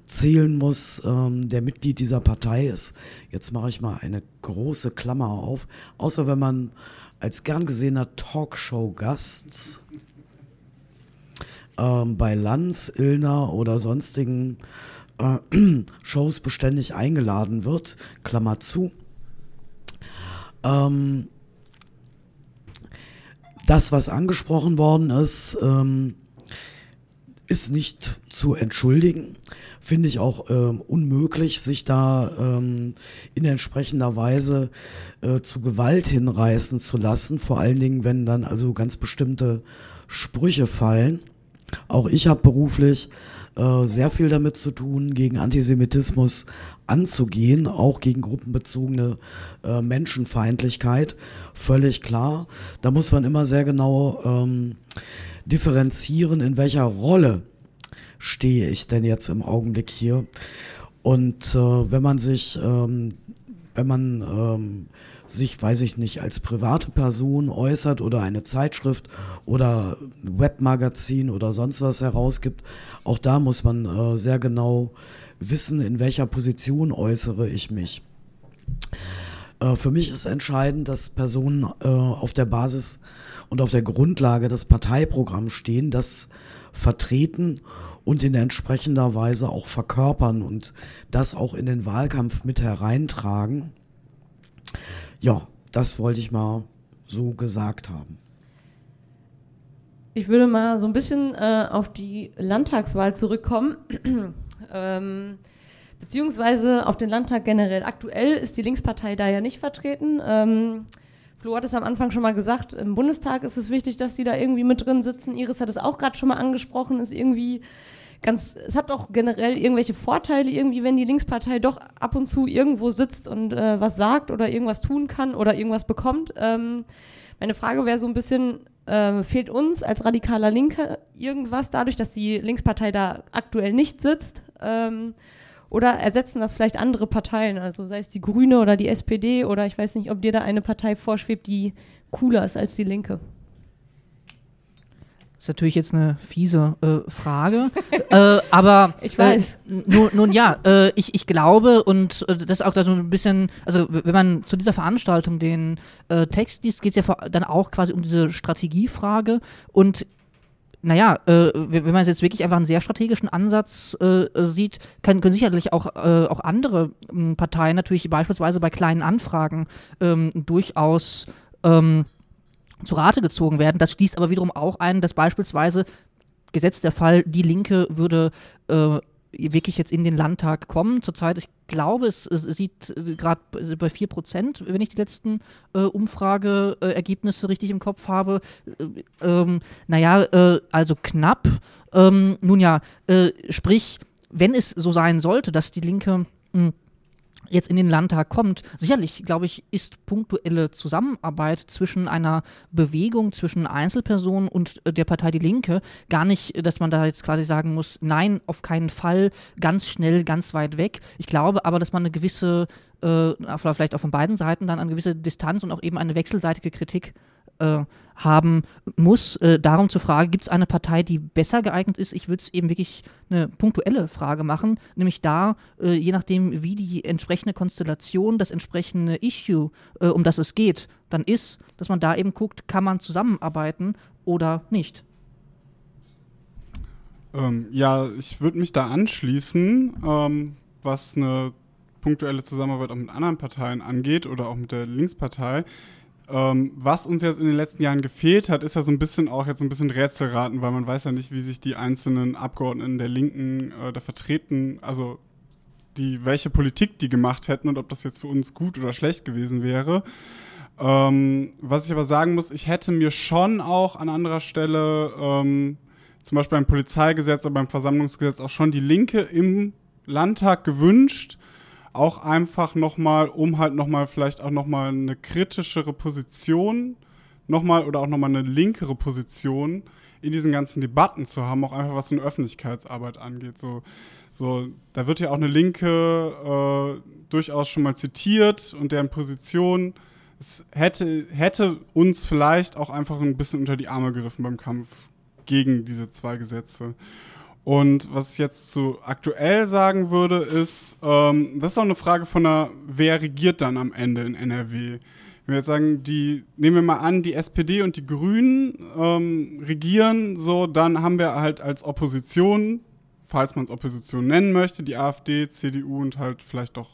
zählen muss, ähm, der Mitglied dieser Partei ist. Jetzt mache ich mal eine große Klammer auf, außer wenn man als gern gesehener Talkshow-Gast ähm, bei Lanz, Illner oder sonstigen äh, Shows beständig eingeladen wird, Klammer zu, ähm, das, was angesprochen worden ist, ähm, ist nicht zu entschuldigen. Finde ich auch ähm, unmöglich, sich da ähm, in entsprechender Weise äh, zu Gewalt hinreißen zu lassen. Vor allen Dingen, wenn dann also ganz bestimmte Sprüche fallen. Auch ich habe beruflich äh, sehr viel damit zu tun, gegen Antisemitismus anzugehen, auch gegen gruppenbezogene äh, Menschenfeindlichkeit. Völlig klar. Da muss man immer sehr genau ähm, differenzieren, in welcher Rolle stehe ich denn jetzt im Augenblick hier. Und äh, wenn man sich, ähm, wenn man ähm, sich, weiß ich nicht, als private Person äußert oder eine Zeitschrift oder Webmagazin oder sonst was herausgibt, auch da muss man äh, sehr genau wissen, in welcher Position äußere ich mich. Äh, für mich ist entscheidend, dass Personen äh, auf der Basis und auf der Grundlage des Parteiprogramms stehen, das vertreten und in entsprechender Weise auch verkörpern und das auch in den Wahlkampf mit hereintragen. Ja, das wollte ich mal so gesagt haben. Ich würde mal so ein bisschen äh, auf die Landtagswahl zurückkommen. Ähm, beziehungsweise auf den Landtag generell. Aktuell ist die Linkspartei da ja nicht vertreten. Ähm, Flo hat es am Anfang schon mal gesagt, im Bundestag ist es wichtig, dass die da irgendwie mit drin sitzen. Iris hat es auch gerade schon mal angesprochen, ist irgendwie ganz, es hat auch generell irgendwelche Vorteile irgendwie, wenn die Linkspartei doch ab und zu irgendwo sitzt und äh, was sagt oder irgendwas tun kann oder irgendwas bekommt. Ähm, meine Frage wäre so ein bisschen, äh, fehlt uns als radikaler Linke irgendwas dadurch, dass die Linkspartei da aktuell nicht sitzt? Ähm, oder ersetzen das vielleicht andere Parteien, also sei es die Grüne oder die SPD oder ich weiß nicht, ob dir da eine Partei vorschwebt, die cooler ist als die Linke. Das ist natürlich jetzt eine fiese äh, Frage, äh, aber ich weiß. Äh, nun, nun, ja, äh, ich, ich glaube und äh, das auch da so ein bisschen, also wenn man zu dieser Veranstaltung den äh, Text liest, geht es ja dann auch quasi um diese Strategiefrage und naja, äh, wenn man jetzt wirklich einfach einen sehr strategischen Ansatz äh, sieht, kann, können sicherlich auch, äh, auch andere ähm, Parteien natürlich beispielsweise bei kleinen Anfragen ähm, durchaus ähm, zu Rate gezogen werden. Das schließt aber wiederum auch ein, dass beispielsweise, gesetzt der Fall, die Linke würde äh, wirklich jetzt in den Landtag kommen. Zurzeit, ich glaube, es, es sieht gerade bei 4 Prozent, wenn ich die letzten äh, Umfrageergebnisse richtig im Kopf habe. Äh, ähm, naja, äh, also knapp. Ähm, nun ja, äh, sprich, wenn es so sein sollte, dass die Linke mh, hm, jetzt in den Landtag kommt. Sicherlich, glaube ich, ist punktuelle Zusammenarbeit zwischen einer Bewegung, zwischen Einzelpersonen und äh, der Partei Die Linke gar nicht, dass man da jetzt quasi sagen muss, nein, auf keinen Fall, ganz schnell, ganz weit weg. Ich glaube aber, dass man eine gewisse, äh, vielleicht auch von beiden Seiten dann eine gewisse Distanz und auch eben eine wechselseitige Kritik äh, haben muss. Äh, darum zur Frage, gibt es eine Partei, die besser geeignet ist? Ich würde es eben wirklich eine punktuelle Frage machen, nämlich da, äh, je nachdem, wie die entsprechende Konstellation, das entsprechende Issue, äh, um das es geht, dann ist, dass man da eben guckt, kann man zusammenarbeiten oder nicht. Ähm, ja, ich würde mich da anschließen, ähm, was eine punktuelle Zusammenarbeit auch mit anderen Parteien angeht oder auch mit der Linkspartei. Ähm, was uns jetzt in den letzten Jahren gefehlt hat, ist ja so ein bisschen auch jetzt so ein bisschen Rätselraten, weil man weiß ja nicht, wie sich die einzelnen Abgeordneten der Linken äh, da vertreten, also die, welche Politik die gemacht hätten und ob das jetzt für uns gut oder schlecht gewesen wäre. Ähm, was ich aber sagen muss, ich hätte mir schon auch an anderer Stelle, ähm, zum Beispiel beim Polizeigesetz oder beim Versammlungsgesetz, auch schon die Linke im Landtag gewünscht, auch einfach nochmal, um halt nochmal vielleicht auch nochmal eine kritischere Position nochmal oder auch nochmal eine linkere Position in diesen ganzen Debatten zu haben, auch einfach was eine Öffentlichkeitsarbeit angeht. So, so, da wird ja auch eine Linke äh, durchaus schon mal zitiert und deren Position es hätte, hätte uns vielleicht auch einfach ein bisschen unter die Arme gegriffen beim Kampf gegen diese zwei Gesetze. Und was ich jetzt zu aktuell sagen würde, ist, ähm, das ist auch eine Frage von der, wer regiert dann am Ende in NRW? Wenn wir jetzt sagen, die, nehmen wir mal an, die SPD und die Grünen ähm, regieren, so, dann haben wir halt als Opposition, falls man es Opposition nennen möchte, die AfD, CDU und halt vielleicht doch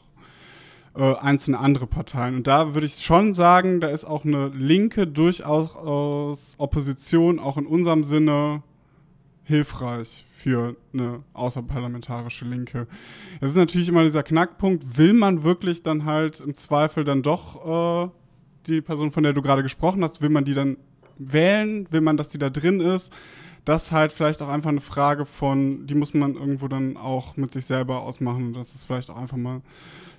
äh, einzelne andere Parteien. Und da würde ich schon sagen, da ist auch eine linke durchaus Opposition, auch in unserem Sinne, hilfreich für eine außerparlamentarische Linke. Es ist natürlich immer dieser Knackpunkt, will man wirklich dann halt im Zweifel dann doch äh, die Person, von der du gerade gesprochen hast, will man die dann wählen, will man, dass die da drin ist? Das ist halt vielleicht auch einfach eine Frage von, die muss man irgendwo dann auch mit sich selber ausmachen. Das ist vielleicht auch einfach mal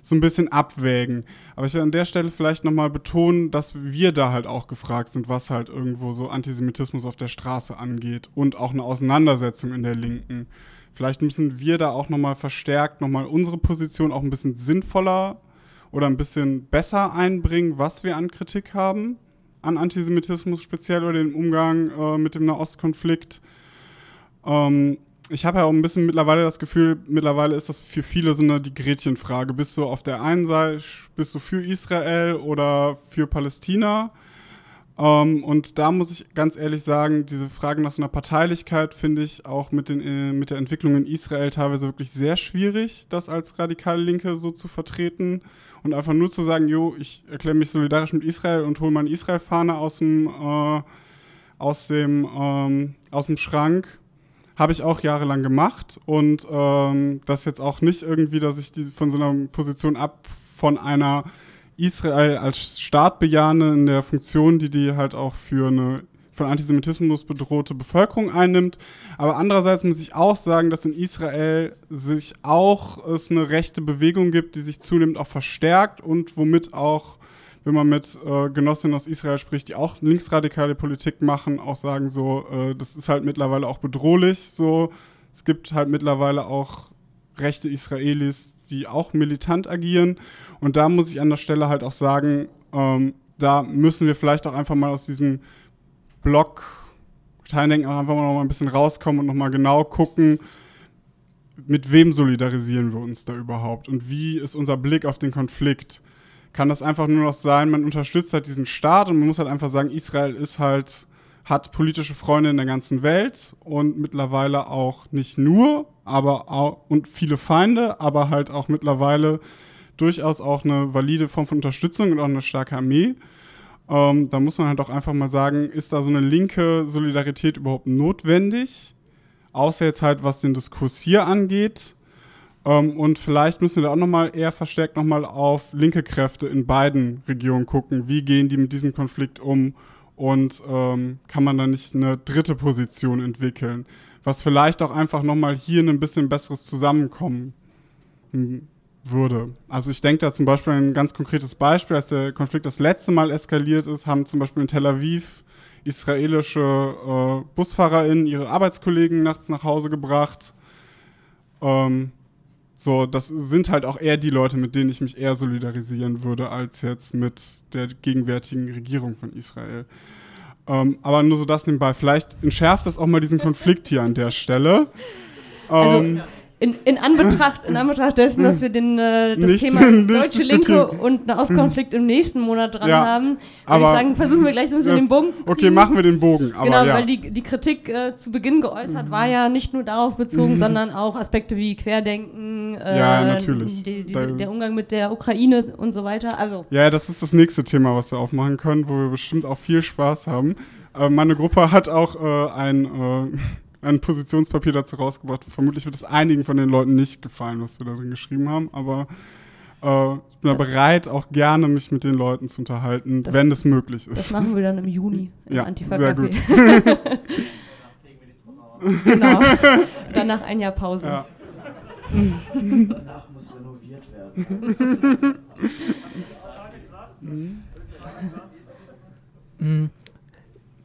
so ein bisschen abwägen. Aber ich will an der Stelle vielleicht nochmal betonen, dass wir da halt auch gefragt sind, was halt irgendwo so Antisemitismus auf der Straße angeht und auch eine Auseinandersetzung in der Linken. Vielleicht müssen wir da auch nochmal verstärkt nochmal unsere Position auch ein bisschen sinnvoller oder ein bisschen besser einbringen, was wir an Kritik haben an Antisemitismus speziell oder den Umgang äh, mit dem Nahostkonflikt. Ähm, ich habe ja auch ein bisschen mittlerweile das Gefühl, mittlerweile ist das für viele so eine die Gretchenfrage. Bist du auf der einen Seite, bist du für Israel oder für Palästina? Ähm, und da muss ich ganz ehrlich sagen, diese Frage nach so einer Parteilichkeit finde ich auch mit, den, äh, mit der Entwicklung in Israel teilweise wirklich sehr schwierig, das als radikale Linke so zu vertreten. Und einfach nur zu sagen, jo, ich erkläre mich solidarisch mit Israel und hole meine Israel-Fahne aus dem, äh, aus, dem, ähm, aus dem Schrank habe ich auch jahrelang gemacht und ähm, das jetzt auch nicht irgendwie, dass ich die von so einer Position ab von einer Israel als Staat bejahende in der Funktion, die die halt auch für eine von Antisemitismus bedrohte Bevölkerung einnimmt. Aber andererseits muss ich auch sagen, dass in Israel sich auch es eine rechte Bewegung gibt, die sich zunehmend auch verstärkt und womit auch wenn man mit äh, Genossinnen aus Israel spricht, die auch linksradikale Politik machen, auch sagen so, äh, das ist halt mittlerweile auch bedrohlich. So, es gibt halt mittlerweile auch rechte Israelis, die auch militant agieren. Und da muss ich an der Stelle halt auch sagen, ähm, da müssen wir vielleicht auch einfach mal aus diesem Block Teildenken auch einfach mal noch mal ein bisschen rauskommen und nochmal genau gucken, mit wem solidarisieren wir uns da überhaupt und wie ist unser Blick auf den Konflikt kann das einfach nur noch sein, man unterstützt halt diesen Staat und man muss halt einfach sagen, Israel ist halt, hat politische Freunde in der ganzen Welt und mittlerweile auch nicht nur, aber auch, und viele Feinde, aber halt auch mittlerweile durchaus auch eine valide Form von Unterstützung und auch eine starke Armee. Ähm, da muss man halt auch einfach mal sagen, ist da so eine linke Solidarität überhaupt notwendig? Außer jetzt halt, was den Diskurs hier angeht. Ähm, und vielleicht müssen wir da auch nochmal eher verstärkt nochmal auf linke Kräfte in beiden Regionen gucken. Wie gehen die mit diesem Konflikt um? Und ähm, kann man da nicht eine dritte Position entwickeln? Was vielleicht auch einfach nochmal hier ein bisschen besseres Zusammenkommen hm, würde. Also ich denke da zum Beispiel ein ganz konkretes Beispiel, als der Konflikt das letzte Mal eskaliert ist, haben zum Beispiel in Tel Aviv israelische äh, BusfahrerInnen ihre Arbeitskollegen nachts nach Hause gebracht. Ähm, so, das sind halt auch eher die Leute, mit denen ich mich eher solidarisieren würde, als jetzt mit der gegenwärtigen Regierung von Israel. Ähm, aber nur so das nebenbei. Vielleicht entschärft das auch mal diesen Konflikt hier an der Stelle. Also, ähm, in, in, Anbetracht, in Anbetracht dessen, dass wir den, äh, das nicht, Thema nicht deutsche Linke und Nahostkonflikt im nächsten Monat dran ja, haben, würde ich sagen, versuchen wir gleich so ein bisschen den Bogen zu kriegen. Okay, machen wir den Bogen. Aber, genau, ja. weil die, die Kritik äh, zu Beginn geäußert war ja nicht nur darauf bezogen, mhm. sondern auch Aspekte wie Querdenken, äh, ja, natürlich. Die, die, der Umgang mit der Ukraine und so weiter. Also. Ja, das ist das nächste Thema, was wir aufmachen können, wo wir bestimmt auch viel Spaß haben. Äh, meine Gruppe hat auch äh, ein äh, ein Positionspapier dazu rausgebracht. Vermutlich wird es einigen von den Leuten nicht gefallen, was wir da drin geschrieben haben, aber äh, ich bin ja. bereit, auch gerne mich mit den Leuten zu unterhalten, das, wenn es möglich ist. Das machen wir dann im Juni im ja, Antifa sehr gut. genau. Danach ein Jahr Pause. Ja. Danach muss renoviert werden.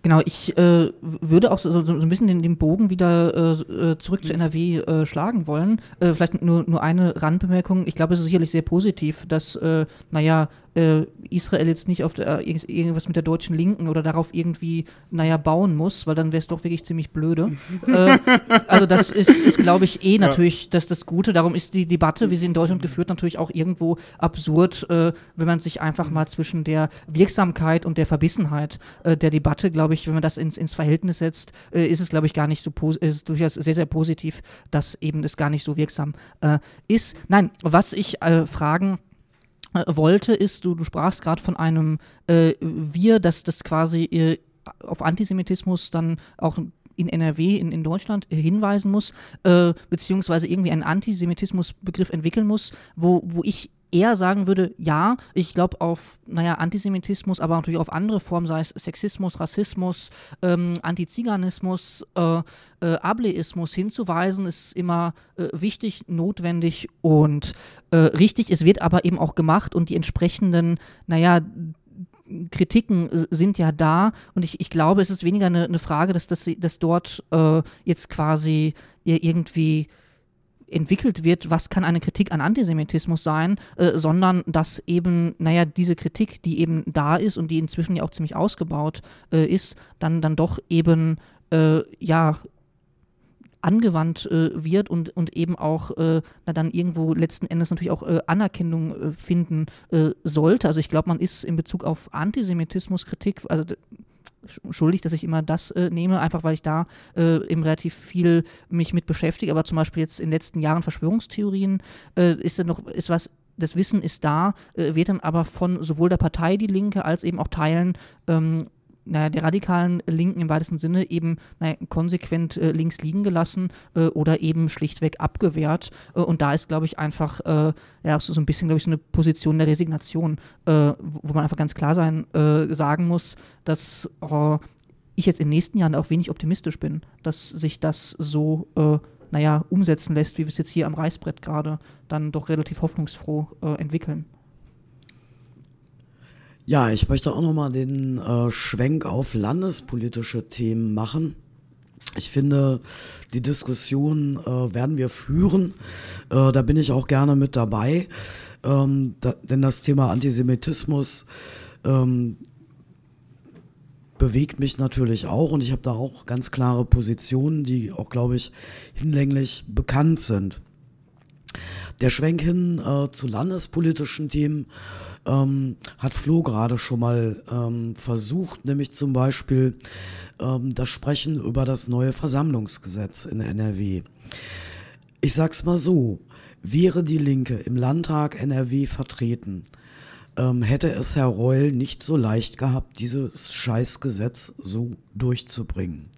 Mhm. Genau, ich äh, würde auch so, so, so, ein bisschen den, den Bogen wieder äh, äh zurück zu NRW äh, schlagen wollen. Äh, vielleicht nur, nur eine Randbemerkung. Ich glaube, es ist sicherlich sehr positiv, dass, äh, naja, Israel jetzt nicht auf der, äh, irgendwas mit der deutschen Linken oder darauf irgendwie, naja, bauen muss, weil dann wäre es doch wirklich ziemlich blöde. äh, also das ist, ist glaube ich, eh natürlich ja. das, das Gute. Darum ist die Debatte, wie sie in Deutschland geführt, natürlich auch irgendwo absurd, äh, wenn man sich einfach mal zwischen der Wirksamkeit und der Verbissenheit äh, der Debatte, glaube ich, wenn man das ins, ins Verhältnis setzt, äh, ist es, glaube ich, gar nicht so ist es durchaus sehr, sehr positiv, dass eben es gar nicht so wirksam ist. Nein, was ich fragen äh, wollte, ist, du, du sprachst gerade von einem äh, Wir, dass das quasi äh, auf Antisemitismus dann auch in NRW, in, in Deutschland äh, hinweisen muss, äh, beziehungsweise irgendwie einen Antisemitismusbegriff entwickeln muss, wo, wo ich eher sagen würde, ja, ich glaube auf, naja, Antisemitismus, aber natürlich auf andere Formen, sei es Sexismus, Rassismus, ähm, Antiziganismus, äh, äh, Ableismus hinzuweisen, ist immer äh, wichtig, notwendig und äh, richtig. Es wird aber eben auch gemacht und die entsprechenden, naja, Kritiken sind ja da und ich, ich glaube, es ist weniger eine, eine Frage, dass, dass, dass dort äh, jetzt quasi irgendwie entwickelt wird, was kann eine Kritik an Antisemitismus sein, äh, sondern dass eben, naja, diese Kritik, die eben da ist und die inzwischen ja auch ziemlich ausgebaut äh, ist, dann, dann doch eben, äh, ja, angewandt äh, wird und, und eben auch äh, na dann irgendwo letzten Endes natürlich auch äh, Anerkennung finden sollte. Also ich glaube, man ist in Bezug auf Antisemitismuskritik, also schuldig, dass ich immer das äh, nehme, einfach weil ich da äh, eben relativ viel mich mit beschäftige. Aber zum Beispiel jetzt in den letzten Jahren Verschwörungstheorien äh, ist da noch ist was das Wissen ist da, äh, wird dann aber von sowohl der Partei Die Linke als eben auch Teilen ähm, naja, der radikalen Linken im weitesten Sinne eben naja, konsequent äh, links liegen gelassen äh, oder eben schlichtweg abgewehrt. Äh, und da ist, glaube ich, einfach äh, ja, so, ein bisschen, glaube ich, so eine Position der Resignation, äh, wo man einfach ganz klar sein, äh, sagen muss, dass ich jetzt in den nächsten Jahren auch wenig optimistisch bin, dass sich das so, naja, umsetzen lässt, wie wir es jetzt hier am Reißbrett gerade dann doch relativ hoffnungsfroh entwickeln. Ja, ich möchte auch nochmal den äh, Schwenk auf landespolitische Themen machen. Ich finde, die Diskussion äh, werden wir führen. Äh, da bin ich auch gerne mit dabei. Ähm, da, denn das Thema Antisemitismus ähm, bewegt mich natürlich auch und ich habe da auch ganz klare Positionen, die auch, glaube ich, hinlänglich bekannt sind. Der Schwenk hin äh, zu landespolitischen Themen ähm, hat Flo gerade schon mal ähm, versucht, nämlich zum Beispiel ähm, das Sprechen über das neue Versammlungsgesetz in NRW. Ich sag's mal so, wäre die Linke im Landtag NRW vertreten, ähm, hätte es Herr Reul nicht so leicht gehabt, dieses Scheißgesetz so durchzubringen.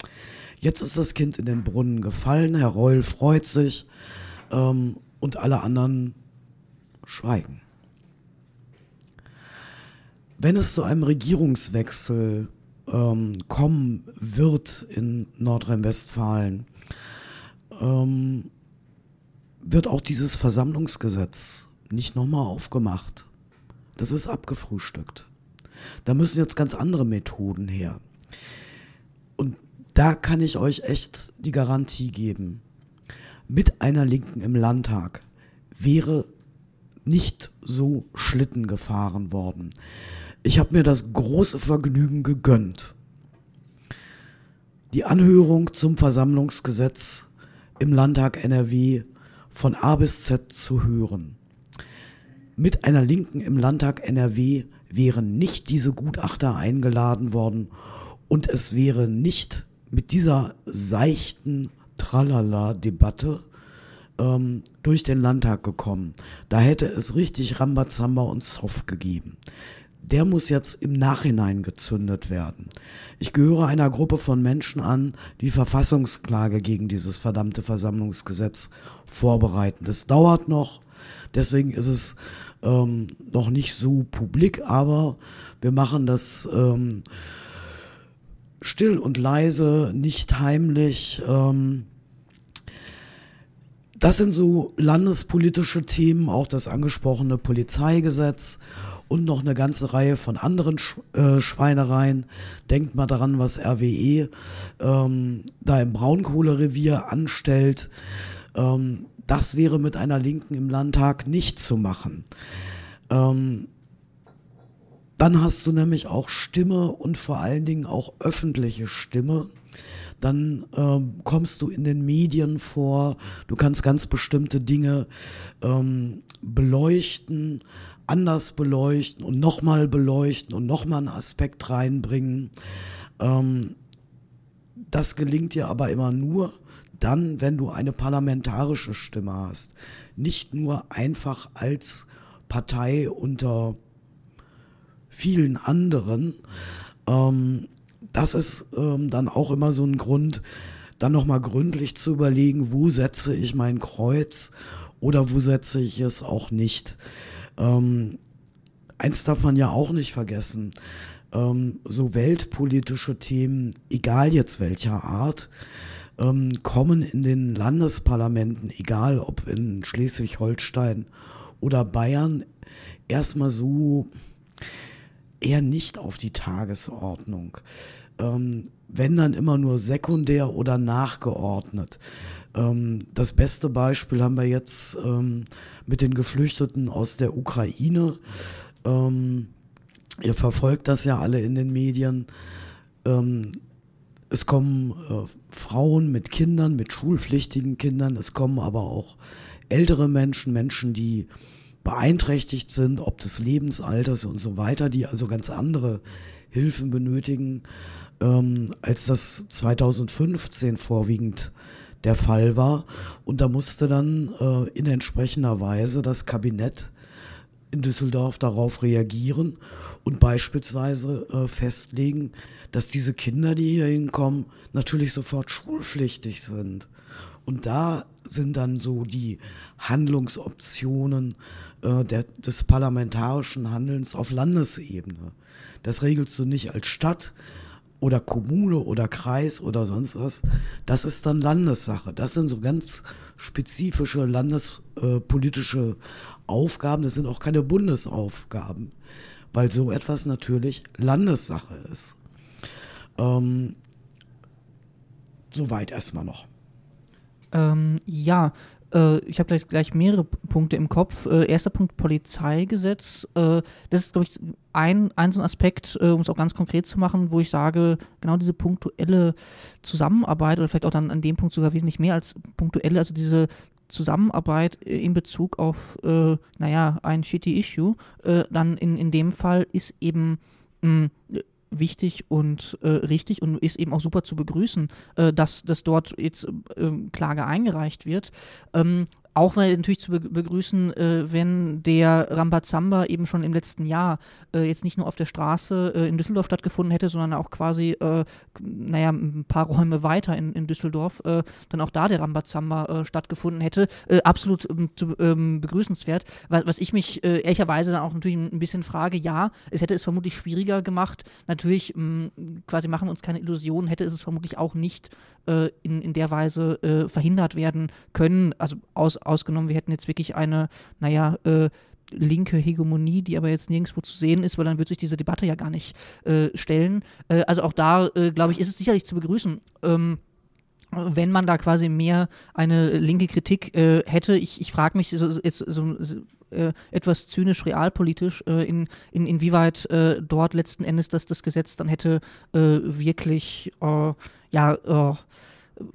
Jetzt ist das Kind in den Brunnen gefallen, Herr Reul freut sich ähm, und alle anderen schweigen. Wenn es zu einem Regierungswechsel ähm, kommen wird in Nordrhein-Westfalen, ähm, wird auch dieses Versammlungsgesetz nicht nochmal aufgemacht. Das ist abgefrühstückt. Da müssen jetzt ganz andere Methoden her. Und da kann ich euch echt die Garantie geben. Mit einer Linken im Landtag wäre nicht so Schlitten gefahren worden. Ich habe mir das große Vergnügen gegönnt, die Anhörung zum Versammlungsgesetz im Landtag NRW von A bis Z zu hören mit einer Linken im Landtag NRW wären nicht diese Gutachter eingeladen worden und es wäre nicht mit dieser seichten Tralala-Debatte ähm, durch den Landtag gekommen. Da hätte es richtig Rambazamba und Zoff gegeben. Der muss jetzt im Nachhinein gezündet werden. Ich gehöre einer Gruppe von Menschen an, die Verfassungsklage gegen dieses verdammte Versammlungsgesetz vorbereiten. Das dauert noch. Deswegen ist es ähm, noch nicht so publik, aber wir machen das ähm, still und leise, nicht heimlich. Ähm, das sind so landespolitische Themen, auch das angesprochene Polizeigesetz und noch eine ganze Reihe von anderen Sch äh, Schweinereien. Denkt mal daran, was RWE ähm, da im Braunkohlerevier anstellt. Ähm, das wäre mit einer Linken im Landtag nicht zu machen. Ähm, dann hast du nämlich auch Stimme und vor allen Dingen auch öffentliche Stimme. Dann ähm, kommst du in den Medien vor, du kannst ganz bestimmte Dinge ähm, beleuchten, anders beleuchten und nochmal beleuchten und nochmal einen Aspekt reinbringen. Ähm, das gelingt dir aber immer nur, dann, wenn du eine parlamentarische Stimme hast, nicht nur einfach als Partei unter vielen anderen, ähm, das ist ähm, dann auch immer so ein Grund, dann nochmal gründlich zu überlegen, wo setze ich mein Kreuz oder wo setze ich es auch nicht. Ähm, eins darf man ja auch nicht vergessen, ähm, so weltpolitische Themen, egal jetzt welcher Art, ähm, kommen in den Landesparlamenten, egal ob in Schleswig-Holstein oder Bayern, erstmal so eher nicht auf die Tagesordnung. Ähm, wenn dann immer nur sekundär oder nachgeordnet. Ähm, das beste Beispiel haben wir jetzt ähm, mit den Geflüchteten aus der Ukraine. Ähm, ihr verfolgt das ja alle in den Medien. Ähm, es kommen äh, Frauen mit Kindern, mit schulpflichtigen Kindern. Es kommen aber auch ältere Menschen, Menschen, die beeinträchtigt sind, ob des Lebensalters und so weiter, die also ganz andere Hilfen benötigen, ähm, als das 2015 vorwiegend der Fall war. Und da musste dann äh, in entsprechender Weise das Kabinett in Düsseldorf darauf reagieren und beispielsweise äh, festlegen, dass diese Kinder, die hier hinkommen, natürlich sofort schulpflichtig sind. Und da sind dann so die Handlungsoptionen äh, der, des parlamentarischen Handelns auf Landesebene. Das regelst du nicht als Stadt, oder Kommune oder Kreis oder sonst was, das ist dann Landessache. Das sind so ganz spezifische landespolitische Aufgaben, das sind auch keine Bundesaufgaben, weil so etwas natürlich Landessache ist. Ähm, soweit erstmal noch. Ähm, ja, äh, ich habe gleich, gleich mehrere Punkte im Kopf. Äh, erster Punkt Polizeigesetz. Äh, das ist, glaube ich, ein, ein so ein Aspekt, äh, um es auch ganz konkret zu machen, wo ich sage, genau diese punktuelle Zusammenarbeit oder vielleicht auch dann an dem Punkt sogar wesentlich mehr als punktuelle, also diese Zusammenarbeit äh, in Bezug auf, äh, naja, ein shitty Issue, dann in, in dem Fall ist eben mh, wichtig und äh, richtig und ist eben auch super zu begrüßen, äh, dass, dass dort jetzt äh, Klage eingereicht wird. Ähm, auch weil natürlich zu begrüßen, äh, wenn der Rambazamba eben schon im letzten Jahr äh, jetzt nicht nur auf der Straße äh, in Düsseldorf stattgefunden hätte, sondern auch quasi, äh, naja, ein paar Räume weiter in, in Düsseldorf, äh, dann auch da der Rambazamba äh, stattgefunden hätte. absolut ähm, zu, ähm, begrüßenswert. Was, was ich mich ehrlicherweise dann auch natürlich ein bisschen frage, ja, es hätte es vermutlich schwieriger gemacht. Natürlich, mh, quasi machen wir uns keine Illusionen, hätte es es vermutlich auch nicht in, in der Weise verhindert werden können. Also aus ausgenommen, wir hätten jetzt wirklich eine, naja, äh, linke Hegemonie, die aber jetzt nirgendwo zu sehen ist, weil dann wird sich diese Debatte ja gar nicht äh, stellen. Äh, also auch da, äh, glaube ich, ist es sicherlich zu begrüßen. Ähm, wenn man da quasi mehr eine linke Kritik äh, hätte, ich, ich frage mich so, jetzt so, äh, etwas zynisch realpolitisch, äh, in, in, inwieweit äh, dort letzten Endes das, das Gesetz dann hätte äh, wirklich ja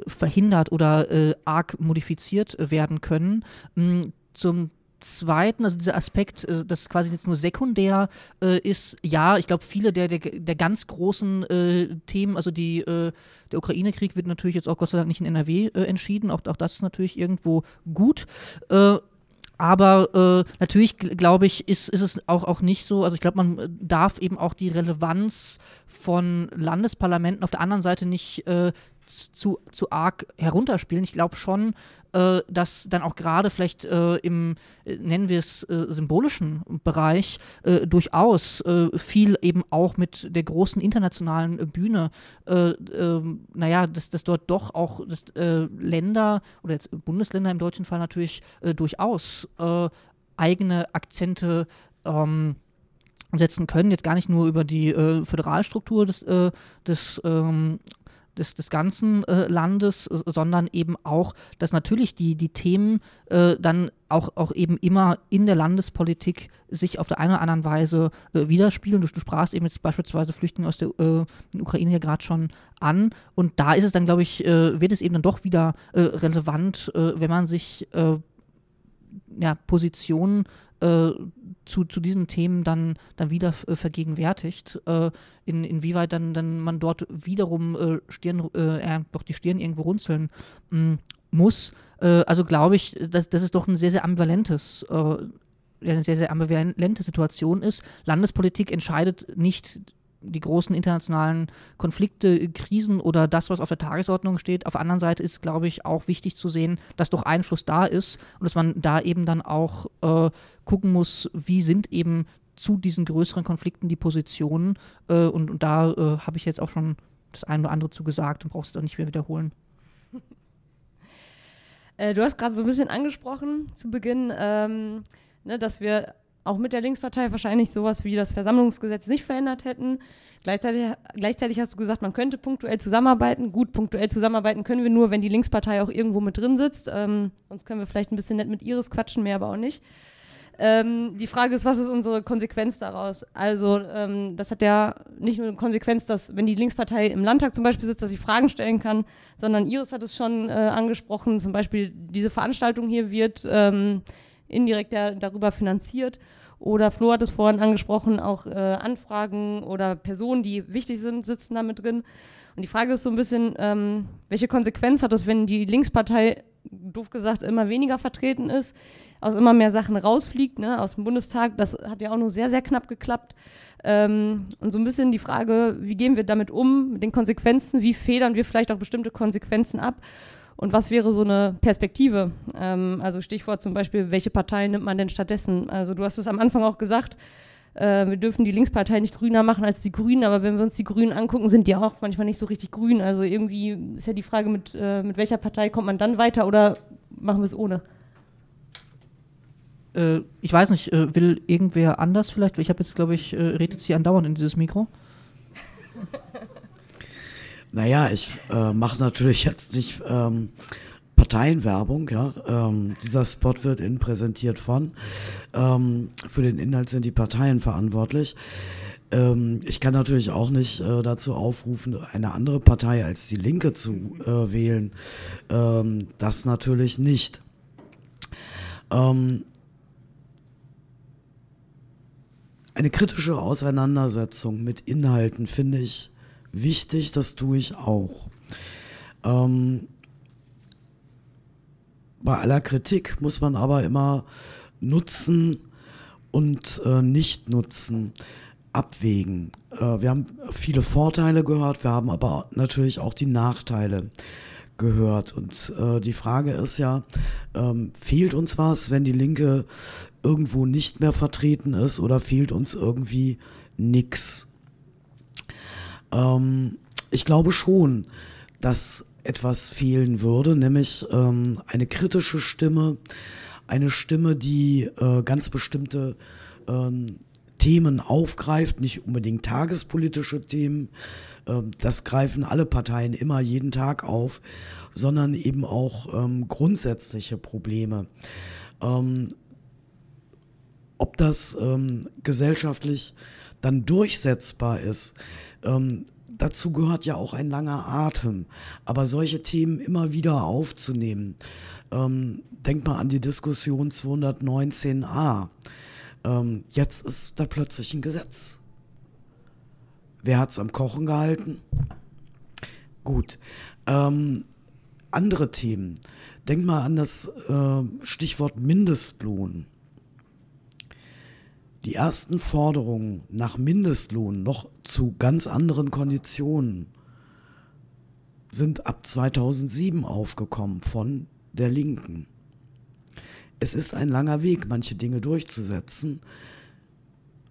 verhindert oder arg modifiziert werden können. Mm, zum Zweiten, also dieser Aspekt, das quasi jetzt nur sekundär äh, ist, ja, ich glaube, viele der, der, der ganz großen äh, Themen, also die, äh, der Ukraine-Krieg wird natürlich jetzt auch Gott sei Dank nicht in NRW entschieden, auch, auch das ist natürlich irgendwo gut. Äh, aber natürlich, glaube ich, ist, ist es auch, auch nicht so, also ich glaube, man darf eben auch die Relevanz von Landesparlamenten auf der anderen Seite nicht zu, zu arg herunterspielen. Ich glaube schon, äh, dass dann auch gerade vielleicht äh, im, äh, nennen wir es, äh, symbolischen Bereich äh, durchaus äh, viel eben auch mit der großen internationalen Bühne, ähm, naja, dass, dass dort doch auch dass, Länder oder jetzt Bundesländer im deutschen Fall natürlich durchaus eigene Akzente ähm, setzen können, jetzt gar nicht nur über die äh, Föderalstruktur des, äh, des ähm, des, des ganzen äh, Landes, äh, sondern eben auch, dass natürlich die, die Themen äh, dann auch, auch eben immer in der Landespolitik sich auf der einen oder anderen Weise äh, widerspiegeln. Du, du, sprachst eben jetzt beispielsweise Flüchtlinge aus der äh, Ukraine ja gerade schon an. Und da ist es dann, glaube ich, wird es eben dann doch wieder relevant, wenn man sich ja, Positionen äh, zu, zu diesen Themen dann, dann wieder äh, vergegenwärtigt, äh, in, inwieweit dann, dann man dort wiederum äh, Stirn, äh, doch die Stirn irgendwo runzeln mm, muss. Äh, also glaube ich, dass, dass es doch ein sehr, sehr ambivalentes eine sehr, sehr ambivalente Situation ist. Landespolitik entscheidet nicht die großen internationalen Konflikte, Krisen oder das, was auf der Tagesordnung steht. Auf der anderen Seite ist, glaube ich, auch wichtig zu sehen, dass doch Einfluss da ist und dass man da eben dann auch äh, gucken muss, wie sind eben zu diesen größeren Konflikten die Positionen. Äh, und, und, da äh, habe ich jetzt auch schon das eine oder andere zu gesagt und brauchst es auch nicht mehr wiederholen. Äh, du hast gerade so ein bisschen angesprochen zu Beginn, ähm, ne, dass wir auch mit der Linkspartei wahrscheinlich sowas wie das Versammlungsgesetz nicht verändert hätten. Gleichzeitig, gleichzeitig hast du gesagt, man könnte punktuell zusammenarbeiten. Gut, punktuell zusammenarbeiten können wir nur, wenn die Linkspartei auch irgendwo mit drin sitzt. Ähm, sonst können wir vielleicht ein bisschen nett mit Iris quatschen, mehr aber auch nicht. Ähm, die Frage ist, was ist unsere Konsequenz daraus? Also, ähm, das hat ja nicht nur eine Konsequenz, dass, wenn die Linkspartei im Landtag zum Beispiel sitzt, dass sie Fragen stellen kann, sondern Iris hat es schon äh, angesprochen, zum Beispiel diese Veranstaltung hier wird ähm, indirekt der, darüber finanziert. Oder Flo hat es vorhin angesprochen, auch äh, Anfragen oder Personen, die wichtig sind, sitzen da mit drin. Und die Frage ist so ein bisschen, ähm, welche Konsequenz hat es, wenn die Linkspartei, doof gesagt, immer weniger vertreten ist, aus immer mehr Sachen rausfliegt, ne, aus dem Bundestag. Das hat ja auch nur sehr, sehr knapp geklappt. Ähm, und so ein bisschen die Frage, wie gehen wir damit um, mit den Konsequenzen, wie federn wir vielleicht auch bestimmte Konsequenzen ab und was wäre so eine Perspektive? Ähm, also Stichwort zum Beispiel, welche Parteien nimmt man denn stattdessen? Also du hast es am Anfang auch gesagt, äh, wir dürfen die Linkspartei nicht grüner machen als die Grünen, aber wenn wir uns die Grünen angucken, sind die auch manchmal nicht so richtig grün. Also irgendwie ist ja die Frage, mit, äh, mit welcher Partei kommt man dann weiter oder machen wir es ohne? Äh, ich weiß nicht, äh, will irgendwer anders vielleicht? Ich habe jetzt, glaube ich, äh, redet sie andauernd in dieses Mikro. Naja, ich äh, mache natürlich jetzt nicht ähm, Parteienwerbung, ja. Ähm, dieser Spot wird Ihnen präsentiert von. Ähm, für den Inhalt sind die Parteien verantwortlich. Ähm, ich kann natürlich auch nicht äh, dazu aufrufen, eine andere Partei als die Linke zu äh, wählen. Ähm, das natürlich nicht. Ähm, eine kritische Auseinandersetzung mit Inhalten finde ich wichtig, das tue ich auch. Ähm, bei aller Kritik muss man aber immer Nutzen und äh, Nicht-Nutzen abwägen. Äh, wir haben viele Vorteile gehört, wir haben aber natürlich auch die Nachteile gehört. Und äh, die Frage ist ja, ähm, fehlt uns was, wenn die Linke irgendwo nicht mehr vertreten ist oder fehlt uns irgendwie nix? Ähm, ich glaube schon, dass etwas fehlen würde, nämlich ähm, eine kritische Stimme, eine Stimme, die äh, ganz bestimmte ähm, Themen aufgreift, nicht unbedingt tagespolitische Themen, äh, das greifen alle Parteien immer jeden Tag auf, sondern eben auch ähm, grundsätzliche Probleme. Ähm, ob das ähm, gesellschaftlich dann durchsetzbar ist, ähm, dazu gehört ja auch ein langer Atem. Aber solche Themen immer wieder aufzunehmen, ähm, denk mal an die Diskussion 219a. Ähm, jetzt ist da plötzlich ein Gesetz. Wer hat es am Kochen gehalten? Gut. Ähm, andere Themen. Denk mal an das äh, Stichwort Mindestlohn. Die ersten Forderungen nach Mindestlohn noch zu ganz anderen Konditionen sind ab 2007 aufgekommen von der Linken. Es ist ein langer Weg, manche Dinge durchzusetzen.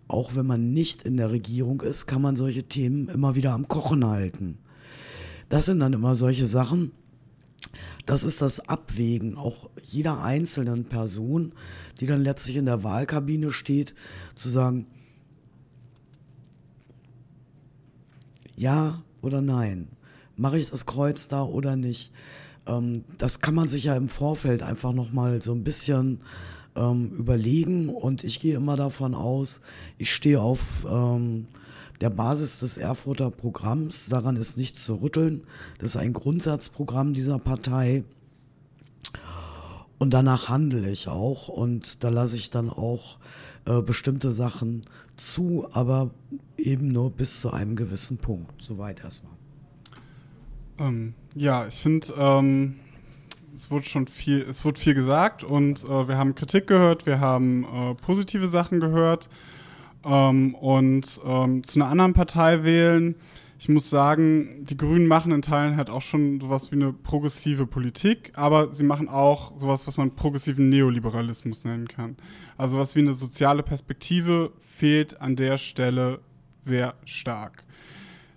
Auch wenn man nicht in der Regierung ist, kann man solche Themen immer wieder am Kochen halten. Das sind dann immer solche Sachen, das ist das Abwägen auch jeder einzelnen Person, die dann letztlich in der Wahlkabine steht, zu sagen, ja oder nein, mache ich das Kreuz da oder nicht. Ähm, das kann man sich ja im Vorfeld einfach nochmal so ein bisschen ähm, überlegen und ich gehe immer davon aus, ich stehe auf ähm, der Basis des Erfurter Programms. Daran ist nichts zu rütteln. Das ist ein Grundsatzprogramm dieser Partei. Und danach handle ich auch und da lasse ich dann auch äh, bestimmte Sachen zu, aber eben nur bis zu einem gewissen Punkt. Soweit erstmal. Ähm, ja, ich finde, ähm, es wurde schon viel, es wurde viel gesagt und äh, wir haben Kritik gehört, wir haben äh, positive Sachen gehört ähm, und ähm, zu einer anderen Partei wählen. Ich muss sagen, die Grünen machen in Teilen halt auch schon sowas wie eine progressive Politik, aber sie machen auch sowas, was man progressiven Neoliberalismus nennen kann. Also was wie eine soziale Perspektive fehlt an der Stelle sehr stark.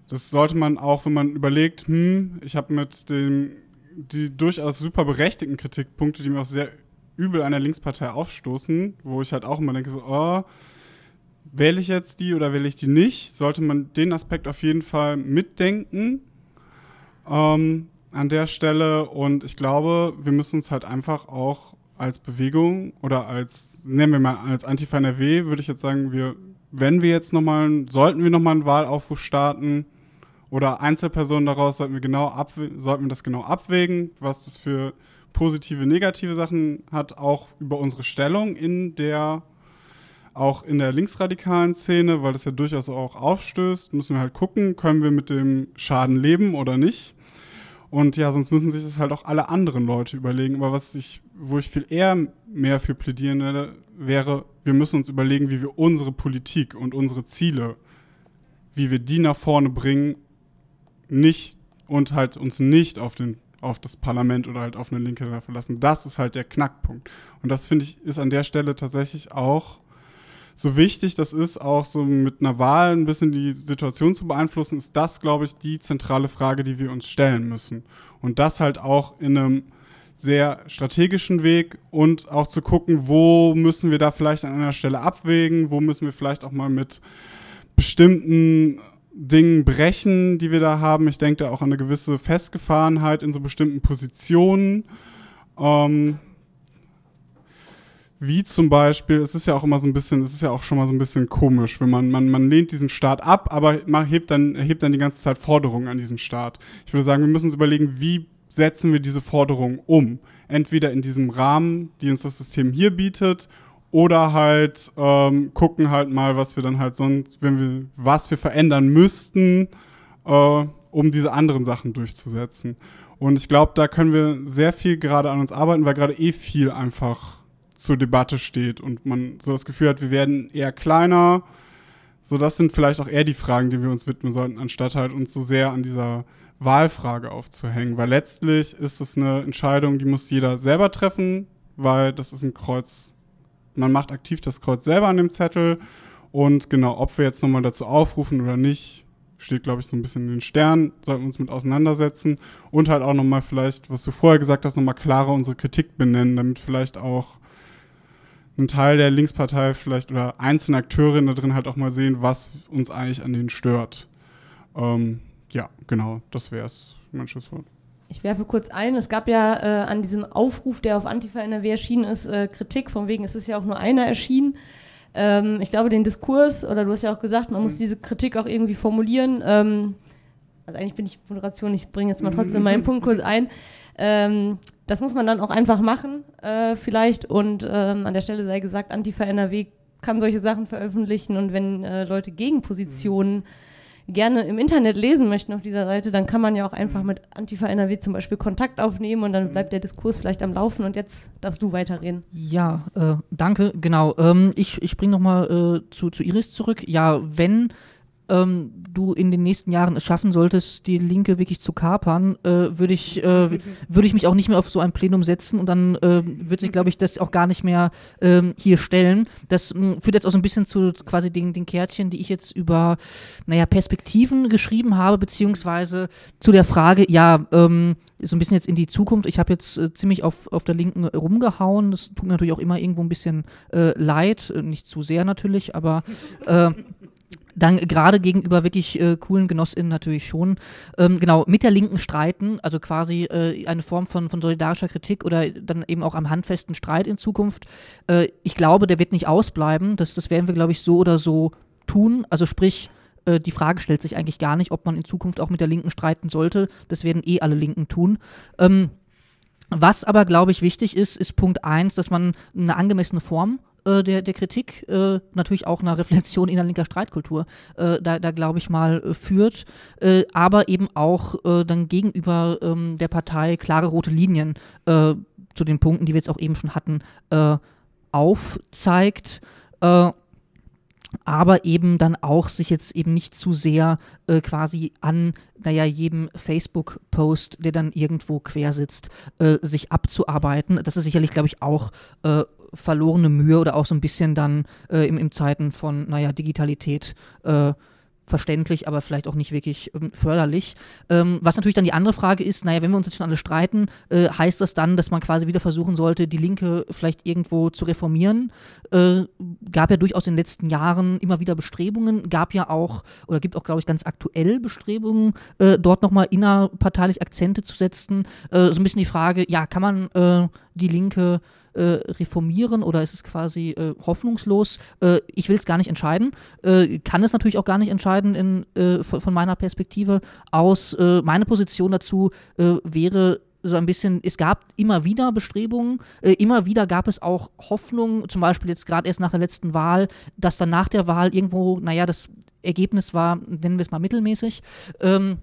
Das sollte man auch, wenn man überlegt, hm, ich habe mit den die durchaus super berechtigten Kritikpunkte, die mir auch sehr übel an der Linkspartei aufstoßen, wo ich halt auch immer denke, so, oh, wähle ich jetzt die oder wähle ich die nicht, sollte man den Aspekt auf jeden Fall mitdenken ähm, an der Stelle. Und ich glaube, wir müssen uns halt einfach auch als Bewegung oder als, nennen wir mal als Antifa NRW, würde ich jetzt sagen, wir, wenn wir jetzt nochmal, sollten wir nochmal einen Wahlaufruf starten oder Einzelpersonen daraus, sollten wir genau sollten wir das genau abwägen, was das für positive, negative Sachen hat, auch über unsere Stellung in der auch in der linksradikalen Szene, weil das ja durchaus auch aufstößt, müssen wir halt gucken, können wir mit dem Schaden leben oder nicht. Und ja, sonst müssen sich das halt auch alle anderen Leute überlegen. Aber was ich, wo ich viel eher mehr für plädieren werde, wäre, wir müssen uns überlegen, wie wir unsere Politik und unsere Ziele, wie wir die nach vorne bringen, nicht und halt uns nicht auf den auf das Parlament oder halt auf eine Linke verlassen. Das ist halt der Knackpunkt. Und das finde ich ist an der Stelle tatsächlich auch so wichtig das ist, auch so mit einer Wahl ein bisschen die Situation zu beeinflussen, ist das, glaube ich, die zentrale Frage, die wir uns stellen müssen. Und das halt auch in einem sehr strategischen Weg und auch zu gucken, wo müssen wir da vielleicht an einer Stelle abwägen, wo müssen wir vielleicht auch mal mit bestimmten Dingen brechen, die wir da haben. Ich denke da auch an eine gewisse Festgefahrenheit in so bestimmten Positionen. Ähm, wie zum Beispiel, es ist ja auch immer so ein bisschen, es ist ja auch schon mal so ein bisschen komisch, wenn man, man, man lehnt diesen Staat ab, aber man hebt dann, erhebt dann die ganze Zeit Forderungen an diesen Staat. Ich würde sagen, wir müssen uns überlegen, wie setzen wir diese Forderungen um? Entweder in diesem Rahmen, die uns das System hier bietet, oder halt ähm, gucken halt mal, was wir dann halt sonst, wenn wir, was wir verändern müssten, äh, um diese anderen Sachen durchzusetzen. Und ich glaube, da können wir sehr viel gerade an uns arbeiten, weil gerade eh viel einfach zur Debatte steht und man so das Gefühl hat, wir werden eher kleiner. So, das sind vielleicht auch eher die Fragen, die wir uns widmen sollten, anstatt halt uns so sehr an dieser Wahlfrage aufzuhängen. Weil letztlich ist es eine Entscheidung, die muss jeder selber treffen, weil das ist ein Kreuz. Man macht aktiv das Kreuz selber an dem Zettel. Und genau, ob wir jetzt nochmal dazu aufrufen oder nicht, steht, glaube ich, so ein bisschen in den Sternen, sollten wir uns mit auseinandersetzen und halt auch nochmal vielleicht, was du vorher gesagt hast, nochmal klarer unsere Kritik benennen, damit vielleicht auch ein Teil der Linkspartei vielleicht oder einzelne Akteurinnen da drin halt auch mal sehen, was uns eigentlich an denen stört. Ähm, ja, genau, das wäre es, mein Schlusswort. Ich werfe kurz ein, es gab ja äh, an diesem Aufruf, der auf Antifa NRW erschienen ist, äh, Kritik, von wegen, es ist ja auch nur einer erschienen. Ähm, ich glaube, den Diskurs, oder du hast ja auch gesagt, man mhm. muss diese Kritik auch irgendwie formulieren. Ähm, also eigentlich bin ich Moderation, ich bringe jetzt mal trotzdem meinen Punkt kurz ein. Ähm, das muss man dann auch einfach machen, äh, vielleicht. Und ähm, an der Stelle sei gesagt, Antifa NRW kann solche Sachen veröffentlichen und wenn äh, Leute Gegenpositionen mhm gerne im Internet lesen möchten auf dieser Seite, dann kann man ja auch einfach mit Antifa NRW zum Beispiel Kontakt aufnehmen und dann bleibt der Diskurs vielleicht am Laufen und jetzt darfst du weiterreden. Ja, äh, danke, genau. Ähm, ich ich springe nochmal äh, zu, zu Iris zurück. Ja, wenn ähm, du in den nächsten Jahren es schaffen solltest, die Linke wirklich zu kapern, äh, würde ich, äh, würd ich mich auch nicht mehr auf so ein Plenum setzen und dann äh, wird sich, glaube ich, das auch gar nicht mehr ähm, hier stellen. Das mh, führt jetzt auch so ein bisschen zu quasi den, den Kärtchen, die ich jetzt über, naja, Perspektiven geschrieben habe, beziehungsweise zu der Frage, ja, ähm, so ein bisschen jetzt in die Zukunft. Ich habe jetzt äh, ziemlich auf, auf der Linken rumgehauen. Das tut mir natürlich auch immer irgendwo ein bisschen äh, leid. Nicht zu sehr natürlich, aber äh, dann gerade gegenüber wirklich äh, coolen GenossInnen natürlich schon. Ähm, genau, mit der Linken streiten, also quasi äh, eine Form von, von solidarischer Kritik oder dann eben auch am handfesten Streit in Zukunft. Äh, ich glaube, der wird nicht ausbleiben. Das, das werden wir, glaube ich, so oder so tun. Also sprich, äh, die Frage stellt sich eigentlich gar nicht, ob man in Zukunft auch mit der Linken streiten sollte. Das werden eh alle Linken tun. Ähm, was aber, glaube ich, wichtig ist, ist Punkt eins, dass man eine angemessene Form äh, der, der Kritik äh, natürlich auch eine Reflexion in der linker Streitkultur äh, da, da glaube ich mal äh, führt, äh, aber eben auch äh, dann gegenüber ähm, der Partei klare rote Linien zu den Punkten, die wir jetzt auch eben schon hatten, aufzeigt aber eben dann auch sich jetzt eben nicht zu sehr äh, quasi an, naja, jedem Facebook-Post, der dann irgendwo quer sitzt, äh, sich abzuarbeiten. Das ist sicherlich, glaube ich, auch äh, verlorene Mühe oder auch so ein bisschen dann äh, im, im Zeiten von, naja, Digitalität äh, verständlich, aber vielleicht auch nicht wirklich ähm, förderlich. Ähm, was natürlich dann die andere Frage ist, naja, wenn wir uns jetzt schon alle streiten, äh, heißt das dann, dass man quasi wieder versuchen sollte, die Linke vielleicht irgendwo zu reformieren? Äh, gab ja durchaus in den letzten Jahren immer wieder Bestrebungen, gab ja auch, oder gibt auch, glaube ich, ganz aktuell Bestrebungen, äh, dort nochmal innerparteilich Akzente zu setzen. Äh, so ein bisschen die Frage, ja, kann man äh, die Linke äh, reformieren oder ist es quasi äh, hoffnungslos? Äh, ich will es gar nicht entscheiden, äh, kann es natürlich auch gar nicht entscheiden in, äh, von, von, meiner Perspektive aus. Äh, meine Position dazu wäre so ein bisschen, es gab immer wieder Bestrebungen, äh, immer wieder gab es auch Hoffnung, zum Beispiel jetzt gerade erst nach der letzten Wahl, dass dann nach der Wahl irgendwo, naja, das Ergebnis war, nennen wir es mal mittelmäßig. Ähm,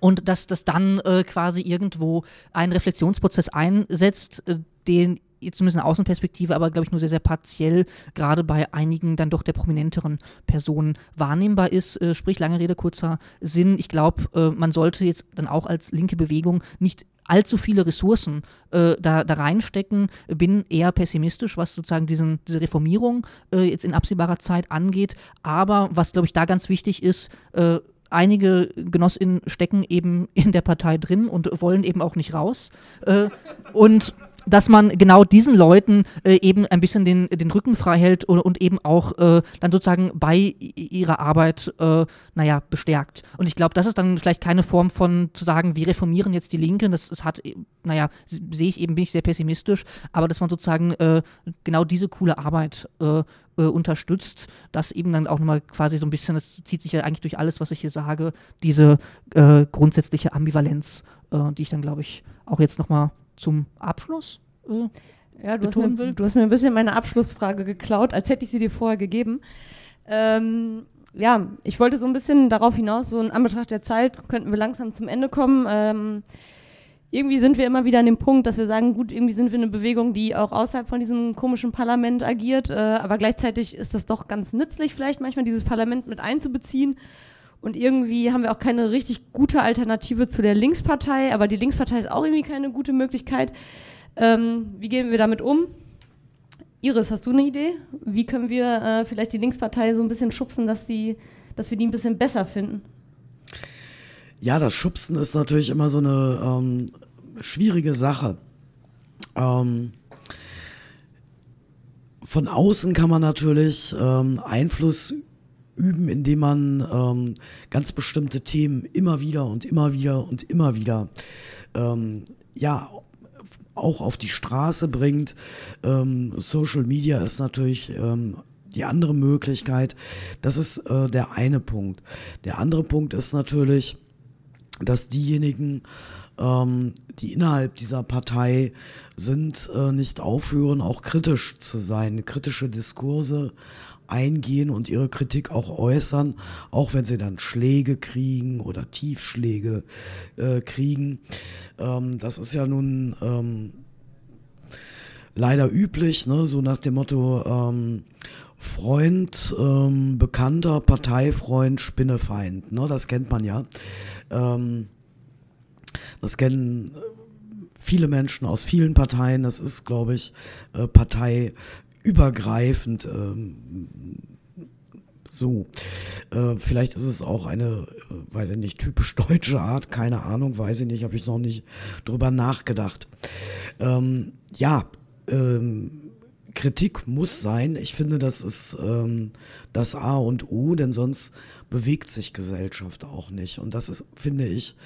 und dass das dann äh, quasi irgendwo ein Reflexionsprozess einsetzt, äh, den zumindest eine Außenperspektive, aber glaube ich nur sehr, sehr partiell gerade bei einigen dann doch der prominenteren Personen wahrnehmbar ist. Äh, sprich, lange Rede, kurzer Sinn. Ich glaube, äh, man sollte jetzt dann auch als linke Bewegung nicht allzu viele Ressourcen äh, da, da reinstecken, bin eher pessimistisch, was sozusagen diesen, diese Reformierung äh, jetzt in absehbarer Zeit angeht. Aber was, glaube ich, da ganz wichtig ist, äh, einige GenossInnen stecken eben in der Partei drin und wollen eben auch nicht raus. Äh, und dass man genau diesen Leuten äh, eben ein bisschen den, den Rücken frei hält und, und eben auch äh, dann sozusagen bei ihrer Arbeit, äh, naja, bestärkt. Und ich glaube, das ist dann vielleicht keine Form von zu sagen, wir reformieren jetzt die Linken, das, das hat, naja, sehe ich eben, bin ich sehr pessimistisch, aber dass man sozusagen äh, genau diese coole Arbeit äh, äh, unterstützt, dass eben dann auch nochmal quasi so ein bisschen, das zieht sich ja eigentlich durch alles, was ich hier sage, diese grundsätzliche Ambivalenz, die ich dann, glaube ich, auch jetzt nochmal zum Abschluss äh, ja, du hast, mir, du hast mir ein bisschen meine Abschlussfrage geklaut, als hätte ich sie dir vorher gegeben. Ähm, ja, ich wollte so ein bisschen darauf hinaus, so in Anbetracht der Zeit könnten wir langsam zum Ende kommen. Ähm, irgendwie sind wir immer wieder an dem Punkt, dass wir sagen, gut, irgendwie sind wir eine Bewegung, die auch außerhalb von diesem komischen Parlament agiert, äh, aber gleichzeitig ist das doch ganz nützlich, vielleicht manchmal dieses Parlament mit einzubeziehen und irgendwie haben wir auch keine richtig gute Alternative zu der Linkspartei, aber die Linkspartei ist auch irgendwie keine gute Möglichkeit. Ähm, wie gehen wir damit um? Iris, hast du eine Idee? Wie können wir äh, vielleicht die Linkspartei so ein bisschen schubsen, dass, sie, dass wir die ein bisschen besser finden? Ja, das Schubsen ist natürlich immer so eine ähm, schwierige Sache. Ähm, von außen kann man natürlich ähm, Einfluss üben, indem man ähm, ganz bestimmte Themen immer wieder und immer wieder und immer wieder ähm, ja auch auf die Straße bringt. Ähm, Social Media ist natürlich ähm, die andere Möglichkeit. Das ist äh, der eine Punkt. Der andere Punkt ist natürlich, dass diejenigen, ähm, die innerhalb dieser Partei sind, äh, nicht aufhören, auch kritisch zu sein, kritische Diskurse eingehen und ihre Kritik auch äußern, auch wenn sie dann Schläge kriegen oder Tiefschläge äh, kriegen. Ähm, das ist ja nun ähm, leider üblich, ne? so nach dem Motto ähm, Freund, ähm, Bekannter, Parteifreund, Spinnefeind. Ne? Das kennt man ja. Ähm, das kennen viele Menschen aus vielen Parteien. Das ist, glaube ich, äh, Partei übergreifend ähm, so. Äh, vielleicht ist es auch eine, äh, weiß ich nicht, typisch deutsche Art, keine Ahnung, weiß ich nicht, habe ich noch nicht drüber nachgedacht. Ähm, ja, ähm, Kritik muss sein. Ich finde, das ist ähm, das A und O, denn sonst bewegt sich Gesellschaft auch nicht. Und das ist, finde ich,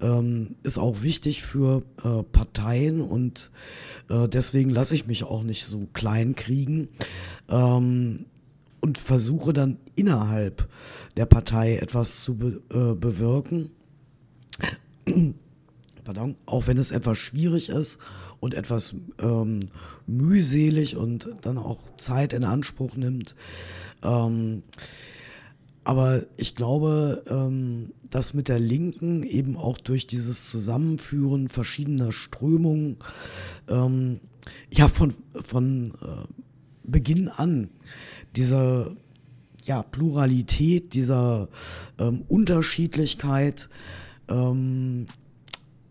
ähm, ist auch wichtig für äh, Parteien und äh, deswegen lasse ich mich auch nicht so klein kriegen ähm, und versuche dann innerhalb der Partei etwas zu be äh, bewirken. Pardon, auch wenn es etwas schwierig ist und etwas ähm, mühselig und dann auch Zeit in Anspruch nimmt. Ähm, aber ich glaube, ähm, dass mit der Linken eben auch durch dieses Zusammenführen verschiedener Strömungen, ähm, ja, von, von äh, Beginn an dieser ja, Pluralität, dieser ähm, Unterschiedlichkeit ähm,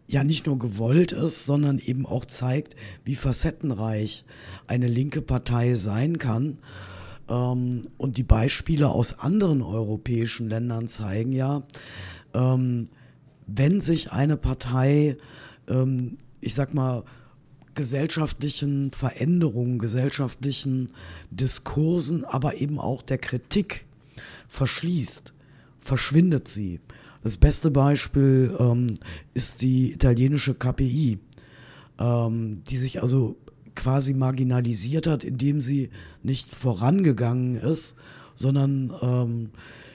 ja nicht nur gewollt ist, sondern eben auch zeigt, wie facettenreich eine linke Partei sein kann. Ähm, und die Beispiele aus anderen europäischen Ländern zeigen ja, ähm, wenn sich eine Partei, ähm, ich sag mal, gesellschaftlichen Veränderungen, gesellschaftlichen Diskursen, aber eben auch der Kritik verschließt, verschwindet sie. Das beste Beispiel ist die italienische KPI, die sich also quasi marginalisiert hat, indem sie nicht vorangegangen ist, sondern ähm,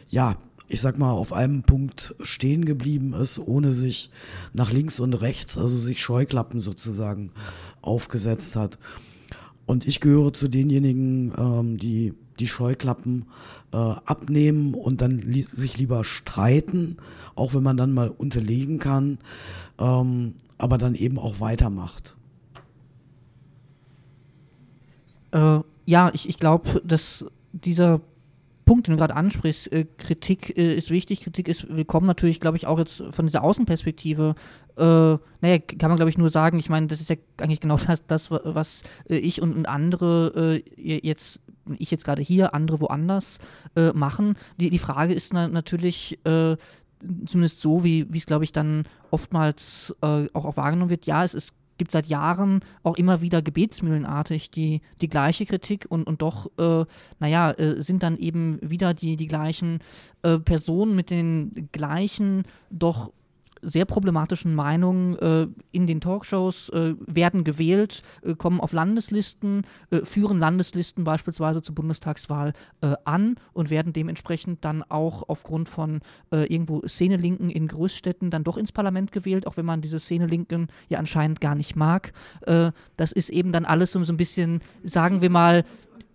ja, ich sag mal, auf einem Punkt stehen geblieben ist, ohne sich nach links und rechts, also sich Scheuklappen sozusagen aufgesetzt hat. Und ich gehöre zu denjenigen, ähm, die die Scheuklappen äh, abnehmen und dann li sich lieber streiten, auch wenn man dann mal unterlegen kann, ähm, aber dann eben auch weitermacht. Äh, ja, ich, ich glaube, dass dieser Punkt, den du gerade ansprichst, äh, Kritik äh, ist wichtig, Kritik ist willkommen natürlich, glaube ich, auch jetzt von dieser Außenperspektive. Äh, naja, kann man, glaube ich, nur sagen, ich meine, das ist ja eigentlich genau das, das was äh, ich und, und andere äh, jetzt, ich jetzt gerade hier, andere woanders äh, machen. Die, die Frage ist na, natürlich, zumindest so, wie es, glaube ich, dann oftmals auch, auch wahrgenommen wird, ja, es ist gibt seit Jahren auch immer wieder gebetsmühlenartig die, die gleiche Kritik und, und doch, äh, naja, äh, sind dann eben wieder die, die gleichen äh, Personen mit den gleichen, doch sehr problematischen Meinungen äh, in den Talkshows, äh, werden gewählt, äh, kommen auf Landeslisten, äh, führen Landeslisten beispielsweise zur Bundestagswahl äh, an und werden dementsprechend dann auch aufgrund von irgendwo Szenelinken in Großstädten dann doch ins Parlament gewählt, auch wenn man diese Szenelinken ja anscheinend gar nicht mag. das ist eben dann alles so, so ein bisschen, sagen wir mal,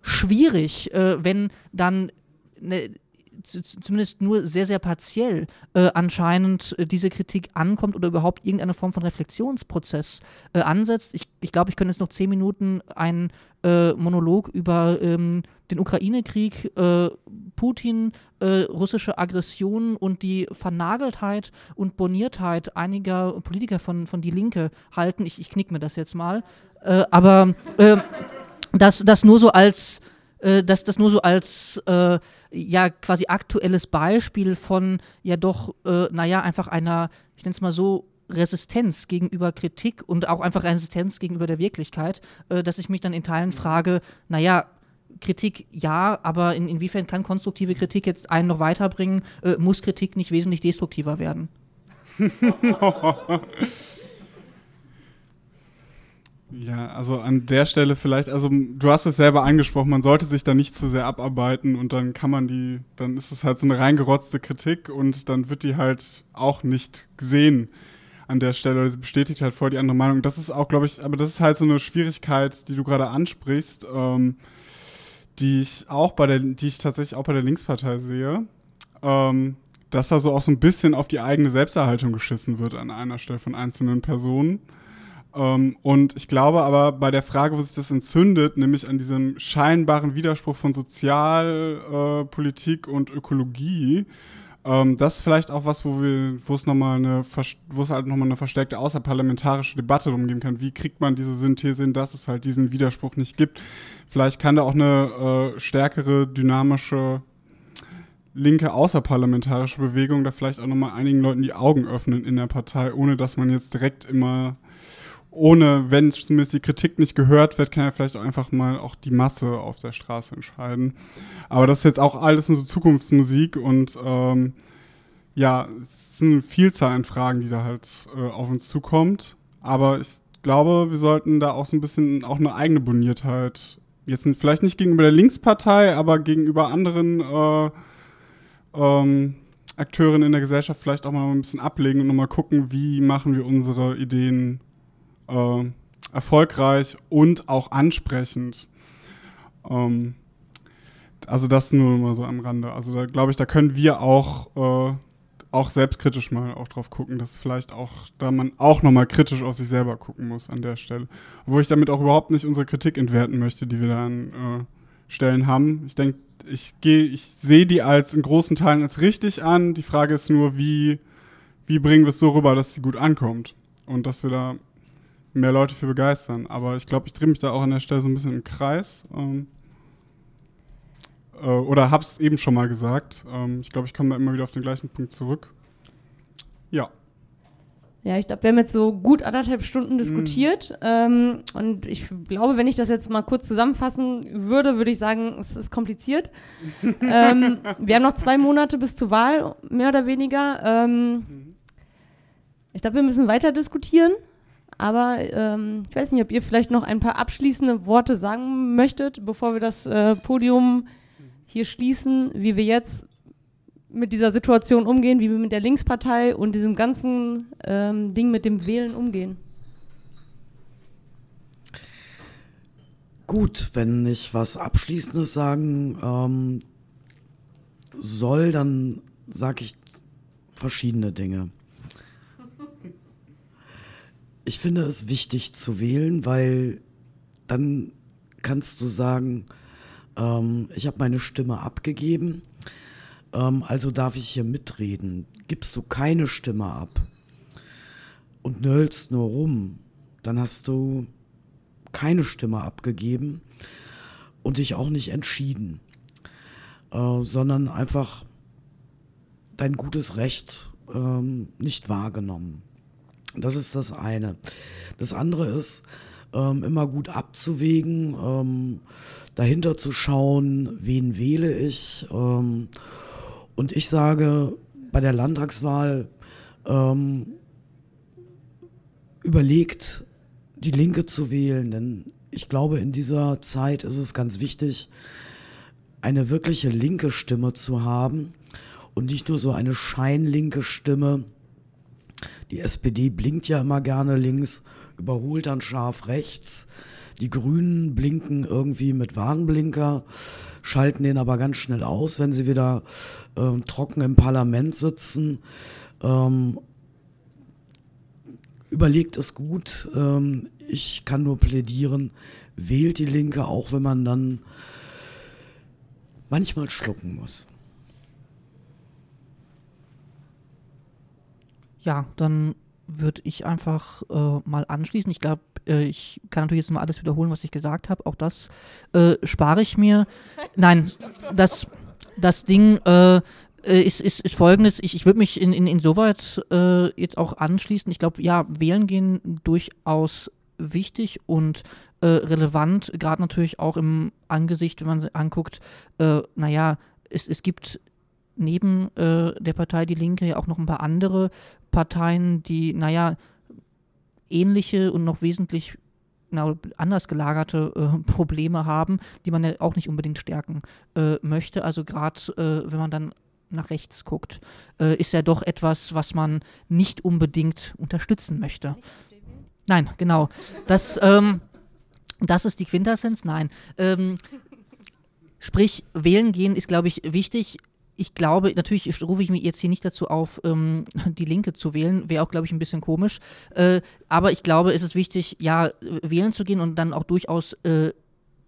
schwierig, wenn dann eine zumindest nur sehr, sehr partiell äh, anscheinend äh, diese Kritik ankommt oder überhaupt irgendeine Form von Reflexionsprozess äh, ansetzt. Ich, ich glaube, ich könnte jetzt noch zehn Minuten einen äh, Monolog über ähm, den Ukraine-Krieg, äh, Putin, äh, russische Aggression und die Vernageltheit und Boniertheit einiger Politiker von, von Die Linke halten. Ich, ich knick mir das jetzt mal. aber das, das nur so als äh, das, das nur so als äh, ja quasi aktuelles Beispiel von ja doch, äh, naja, einfach einer, ich nenne es mal so, Resistenz gegenüber Kritik und auch einfach Resistenz gegenüber der Wirklichkeit, äh, dass ich mich dann in Teilen frage, naja, Kritik ja, aber in, inwiefern kann konstruktive Kritik jetzt einen noch weiterbringen? Äh, muss Kritik nicht wesentlich destruktiver werden? Ja, also an der Stelle vielleicht, also du hast es selber angesprochen, man sollte sich da nicht zu sehr abarbeiten und dann kann man die, dann ist es halt so eine reingerotzte Kritik und dann wird die halt auch nicht gesehen an der Stelle oder sie bestätigt halt voll die andere Meinung. Das ist auch, glaube ich, aber das ist halt so eine Schwierigkeit, die du gerade ansprichst, ähm, die ich auch bei der, die ich tatsächlich auch bei der Linkspartei sehe. Ähm, dass da so auch so ein bisschen auf die eigene Selbsterhaltung geschissen wird an einer Stelle von einzelnen Personen. Ähm, und ich glaube aber bei der Frage, wo sich das entzündet, nämlich an diesem scheinbaren Widerspruch von Sozialpolitik äh, und Ökologie, ähm, das ist vielleicht auch was, wo wir, wo es nochmal eine, wo es halt nochmal eine verstärkte außerparlamentarische Debatte drum geben kann. Wie kriegt man diese Synthese hin, dass es halt diesen Widerspruch nicht gibt? Vielleicht kann da auch eine äh, stärkere, dynamische linke außerparlamentarische Bewegung da vielleicht auch nochmal einigen Leuten die Augen öffnen in der Partei, ohne dass man jetzt direkt immer ohne, wenn zumindest die Kritik nicht gehört wird, kann ja vielleicht auch einfach mal auch die Masse auf der Straße entscheiden. Aber das ist jetzt auch alles nur so Zukunftsmusik und ähm, ja, es sind eine Vielzahl an Fragen, die da halt äh, auf uns zukommt. Aber ich glaube, wir sollten da auch so ein bisschen auch eine eigene Boniertheit, jetzt vielleicht nicht gegenüber der Linkspartei, aber gegenüber anderen äh, ähm, Akteurinnen in der Gesellschaft vielleicht auch mal ein bisschen ablegen und nochmal gucken, wie machen wir unsere Ideen äh, erfolgreich und auch ansprechend. Ähm, also das nur mal so am Rande. Also da glaube ich, da können wir auch, äh, auch selbstkritisch mal auch drauf gucken, dass vielleicht auch, da man auch nochmal kritisch auf sich selber gucken muss an der Stelle. Wo ich damit auch überhaupt nicht unsere Kritik entwerten möchte, die wir da an äh, Stellen haben. Ich denke, ich gehe, ich sehe die als in großen Teilen als richtig an. Die Frage ist nur, wie, wie bringen wir es so rüber, dass sie gut ankommt. Und dass wir da mehr Leute für begeistern. Aber ich glaube, ich drehe mich da auch an der Stelle so ein bisschen im Kreis. Ähm, äh, oder habe es eben schon mal gesagt. Ähm, ich glaube, ich komme da immer wieder auf den gleichen Punkt zurück. Ja. Ja, ich glaube, wir haben jetzt so gut anderthalb Stunden diskutiert. Mm. Ähm, und ich glaube, wenn ich das jetzt mal kurz zusammenfassen würde, würde ich sagen, es ist kompliziert. ähm, wir haben noch zwei Monate bis zur Wahl, mehr oder weniger. Ähm, mhm. ich glaube, wir müssen weiter diskutieren. Aber ähm, ich weiß nicht, ob ihr vielleicht noch ein paar abschließende Worte sagen möchtet, bevor wir das äh, Podium hier schließen, wie wir jetzt mit dieser Situation umgehen, wie wir mit der Linkspartei und diesem ganzen ähm, Ding mit dem Wählen umgehen. Gut, wenn ich was Abschließendes sagen ähm, soll, dann sage ich verschiedene Dinge ich finde es wichtig zu wählen, weil dann kannst du sagen, Ähm, ich habe meine Stimme abgegeben, ähm, also darf ich hier mitreden. Gibst du keine Stimme ab und nöllst nur rum, dann hast du keine Stimme abgegeben und dich auch nicht entschieden, äh, sondern einfach dein gutes Recht ähm, nicht wahrgenommen. Das ist das eine. Das andere ist, ähm, immer gut abzuwägen, ähm, dahinter zu schauen, wen wähle ich. Ähm, und ich sage, bei der Landtagswahl ähm, überlegt, die Linke zu wählen, denn ich glaube, in dieser Zeit ist es ganz wichtig, eine wirkliche linke Stimme zu haben und nicht nur so eine scheinlinke Stimme. Die SPD blinkt ja immer gerne links, überholt dann scharf rechts. Die Grünen blinken irgendwie mit Warnblinker, schalten den aber ganz schnell aus, wenn sie wieder äh, trocken im Parlament sitzen. Ähm, überlegt es gut. Ähm, ich kann nur plädieren, wählt die Linke, auch wenn man dann manchmal schlucken muss. Ja, dann würde ich einfach äh, mal anschließen. Ich glaube, äh, ich kann natürlich jetzt mal alles wiederholen, was ich gesagt habe. Auch das äh, spare ich mir. Nein, das, das Ding äh, äh, ist, ist, ist folgendes. Ich, ich würde mich in, in, insoweit äh, jetzt auch anschließen. Ich glaube, ja, wählen gehen durchaus wichtig und relevant, gerade natürlich auch im Angesicht, wenn man sich anguckt, naja, es, es gibt neben äh, der Partei Die Linke ja auch noch ein paar andere Parteien, die, naja, ähnliche und noch wesentlich na, anders gelagerte äh, Probleme haben, die man ja auch nicht unbedingt stärken äh, möchte. Also gerade äh, wenn man dann nach rechts guckt, äh, ist ja doch etwas, was man nicht unbedingt unterstützen möchte. Nein, genau. Das, ähm, das ist die Quintessenz. Nein. Ähm, sprich, wählen gehen ist, glaube ich, wichtig. Ich glaube, natürlich rufe ich mich jetzt hier nicht dazu auf, ähm, die Linke zu wählen. Wäre auch, glaube ich, ein bisschen komisch. Äh, aber ich glaube, es ist wichtig, ja, wählen zu gehen und dann auch durchaus äh,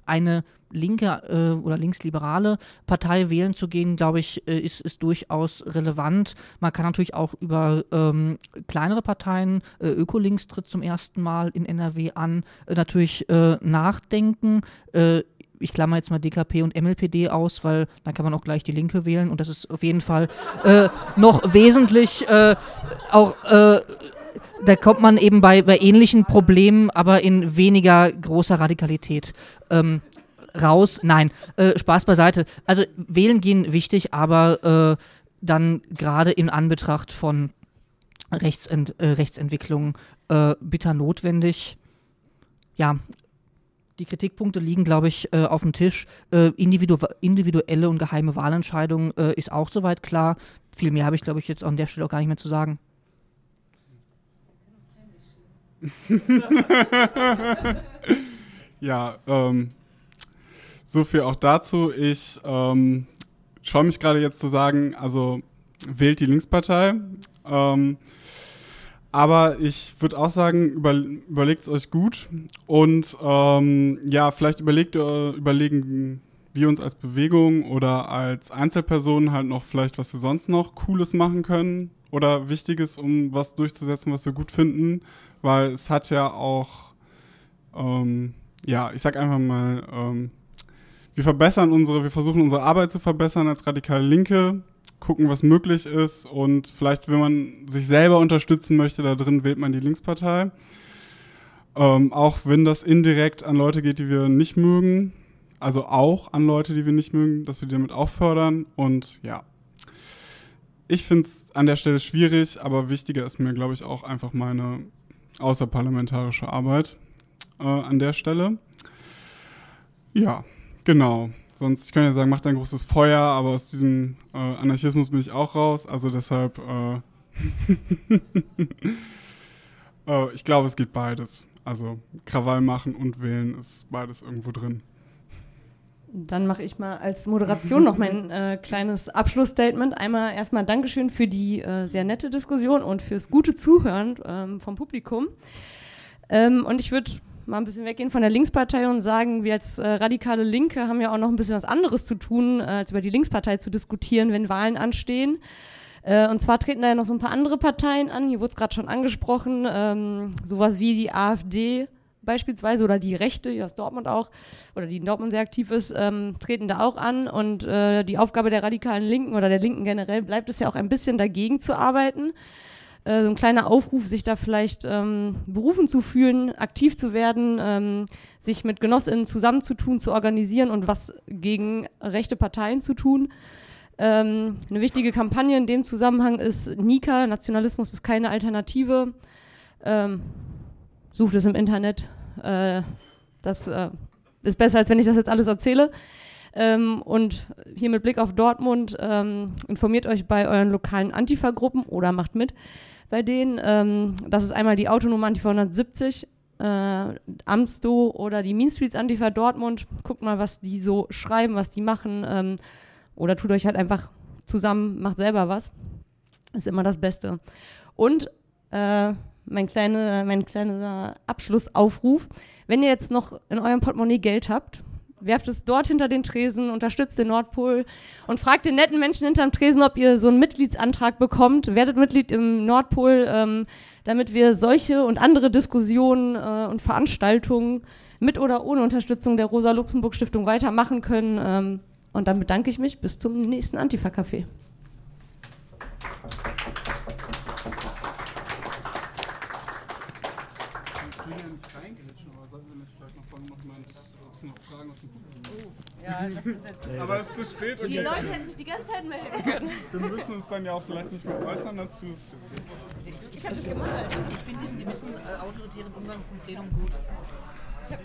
eine linke äh, oder linksliberale Partei wählen zu gehen, glaube ich, äh, ist, ist durchaus relevant. Man kann natürlich auch über ähm, kleinere Parteien, äh, Ökolinks tritt zum ersten Mal in NRW an, äh, natürlich äh, nachdenken. Äh, ich klammer jetzt mal DKP und MLPD aus, weil dann kann man auch gleich die Linke wählen und das ist auf jeden Fall noch wesentlich auch da kommt man eben bei, bei ähnlichen Problemen, aber in weniger großer Radikalität ähm, raus. Nein, äh, Spaß beiseite. Also wählen gehen wichtig, aber äh, dann gerade in Anbetracht von Rechtsent, äh, Rechtsentwicklung äh, bitter notwendig. Ja, die Kritikpunkte liegen, glaube ich, äh, auf dem Tisch. Äh, individu individuelle und geheime Wahlentscheidungen ist auch soweit klar. Viel mehr habe ich, glaube ich, jetzt an der Stelle auch gar nicht mehr zu sagen. ja, ähm, so viel auch dazu. Ich ähm, schaue mich gerade jetzt zu sagen, also wählt die Linkspartei. Ähm, aber ich würde auch sagen, über, überlegt es euch gut. Und ähm, ja, vielleicht überlegt, überlegen wir uns als Bewegung oder als Einzelpersonen halt noch vielleicht, was wir sonst noch Cooles machen können oder Wichtiges, um was durchzusetzen, was wir gut finden. Weil es hat ja auch, ähm, ja, ich sag einfach mal, ähm, wir verbessern unsere, wir versuchen unsere Arbeit zu verbessern als radikale Linke, gucken, was möglich ist und vielleicht, wenn man sich selber unterstützen möchte, da drin wählt man die Linkspartei. Ähm, auch wenn das indirekt an Leute geht, die wir nicht mögen, also auch an Leute, die wir nicht mögen, dass wir die damit auch fördern und ja, ich finde es an der Stelle schwierig, aber wichtiger ist mir, glaube ich, auch einfach meine außerparlamentarische Arbeit äh, an der Stelle. Ja, genau. Sonst, ich könnte ja sagen, macht ein großes Feuer, aber aus diesem äh, Anarchismus bin ich auch raus. Also deshalb, äh, äh ich glaube, es geht beides. Also Krawall machen und wählen ist beides irgendwo drin. Dann mache ich mal als Moderation noch mein äh, kleines Abschlussstatement. Einmal erstmal Dankeschön für die äh, sehr nette Diskussion und fürs gute Zuhören ähm, vom Publikum. Ähm, und ich würde mal ein bisschen weggehen von der Linkspartei und sagen, wir als äh, radikale Linke haben ja auch noch ein bisschen was anderes zu tun, äh, als über die Linkspartei zu diskutieren, wenn Wahlen anstehen. Äh, und zwar treten da ja noch so ein paar andere Parteien an, hier wurde es gerade schon angesprochen, ähm, sowas wie die AfD beispielsweise oder die Rechte, die aus Dortmund auch, oder die in Dortmund sehr aktiv ist, ähm, treten da auch an. Und äh, die Aufgabe der radikalen Linken oder der Linken generell bleibt es ja auch ein bisschen dagegen zu arbeiten. Äh, so ein kleiner Aufruf, sich da vielleicht ähm, berufen zu fühlen, aktiv zu werden, ähm, sich mit GenossInnen zusammenzutun, zu organisieren und was gegen rechte Parteien zu tun. Ähm, eine wichtige Kampagne in dem Zusammenhang ist Nika, Nationalismus ist keine Alternative. Ähm, sucht es im Internet. Äh, das äh, ist besser, als wenn ich das jetzt alles erzähle. Ähm, und hier mit Blick auf Dortmund, ähm, informiert euch bei euren lokalen Antifa-Gruppen oder macht mit bei denen. Ähm, das ist einmal die autonome Antifa 170, äh, Amsto oder die Mean Streets Antifa Dortmund. Guckt mal, was die so schreiben, was die machen. Ähm, oder tut euch halt einfach zusammen, macht selber was. Ist immer das Beste. Und äh, mein, kleine, mein kleiner Abschlussaufruf. Wenn ihr jetzt noch in eurem Portemonnaie Geld habt, werft es dort hinter den Tresen, unterstützt den Nordpol und fragt den netten Menschen hinterm Tresen, ob ihr so einen Mitgliedsantrag bekommt. Werdet Mitglied im Nordpol, ähm, damit wir solche und andere Diskussionen äh, und Veranstaltungen mit oder ohne Unterstützung der Rosa-Luxemburg-Stiftung weitermachen können. Ähm, und dann bedanke ich mich. Bis zum nächsten Antifa-Café. Ja, das ist jetzt. Aber es ist zu spät. Die Leute hätten sich die ganze Zeit melden können. Wir müssen uns dann ja auch vielleicht nicht mehr äußern dazu. Ich habe es gemalt. Ich finde diesen gewissen äh, autoritären Umgang vom Plenum gut. Ich habe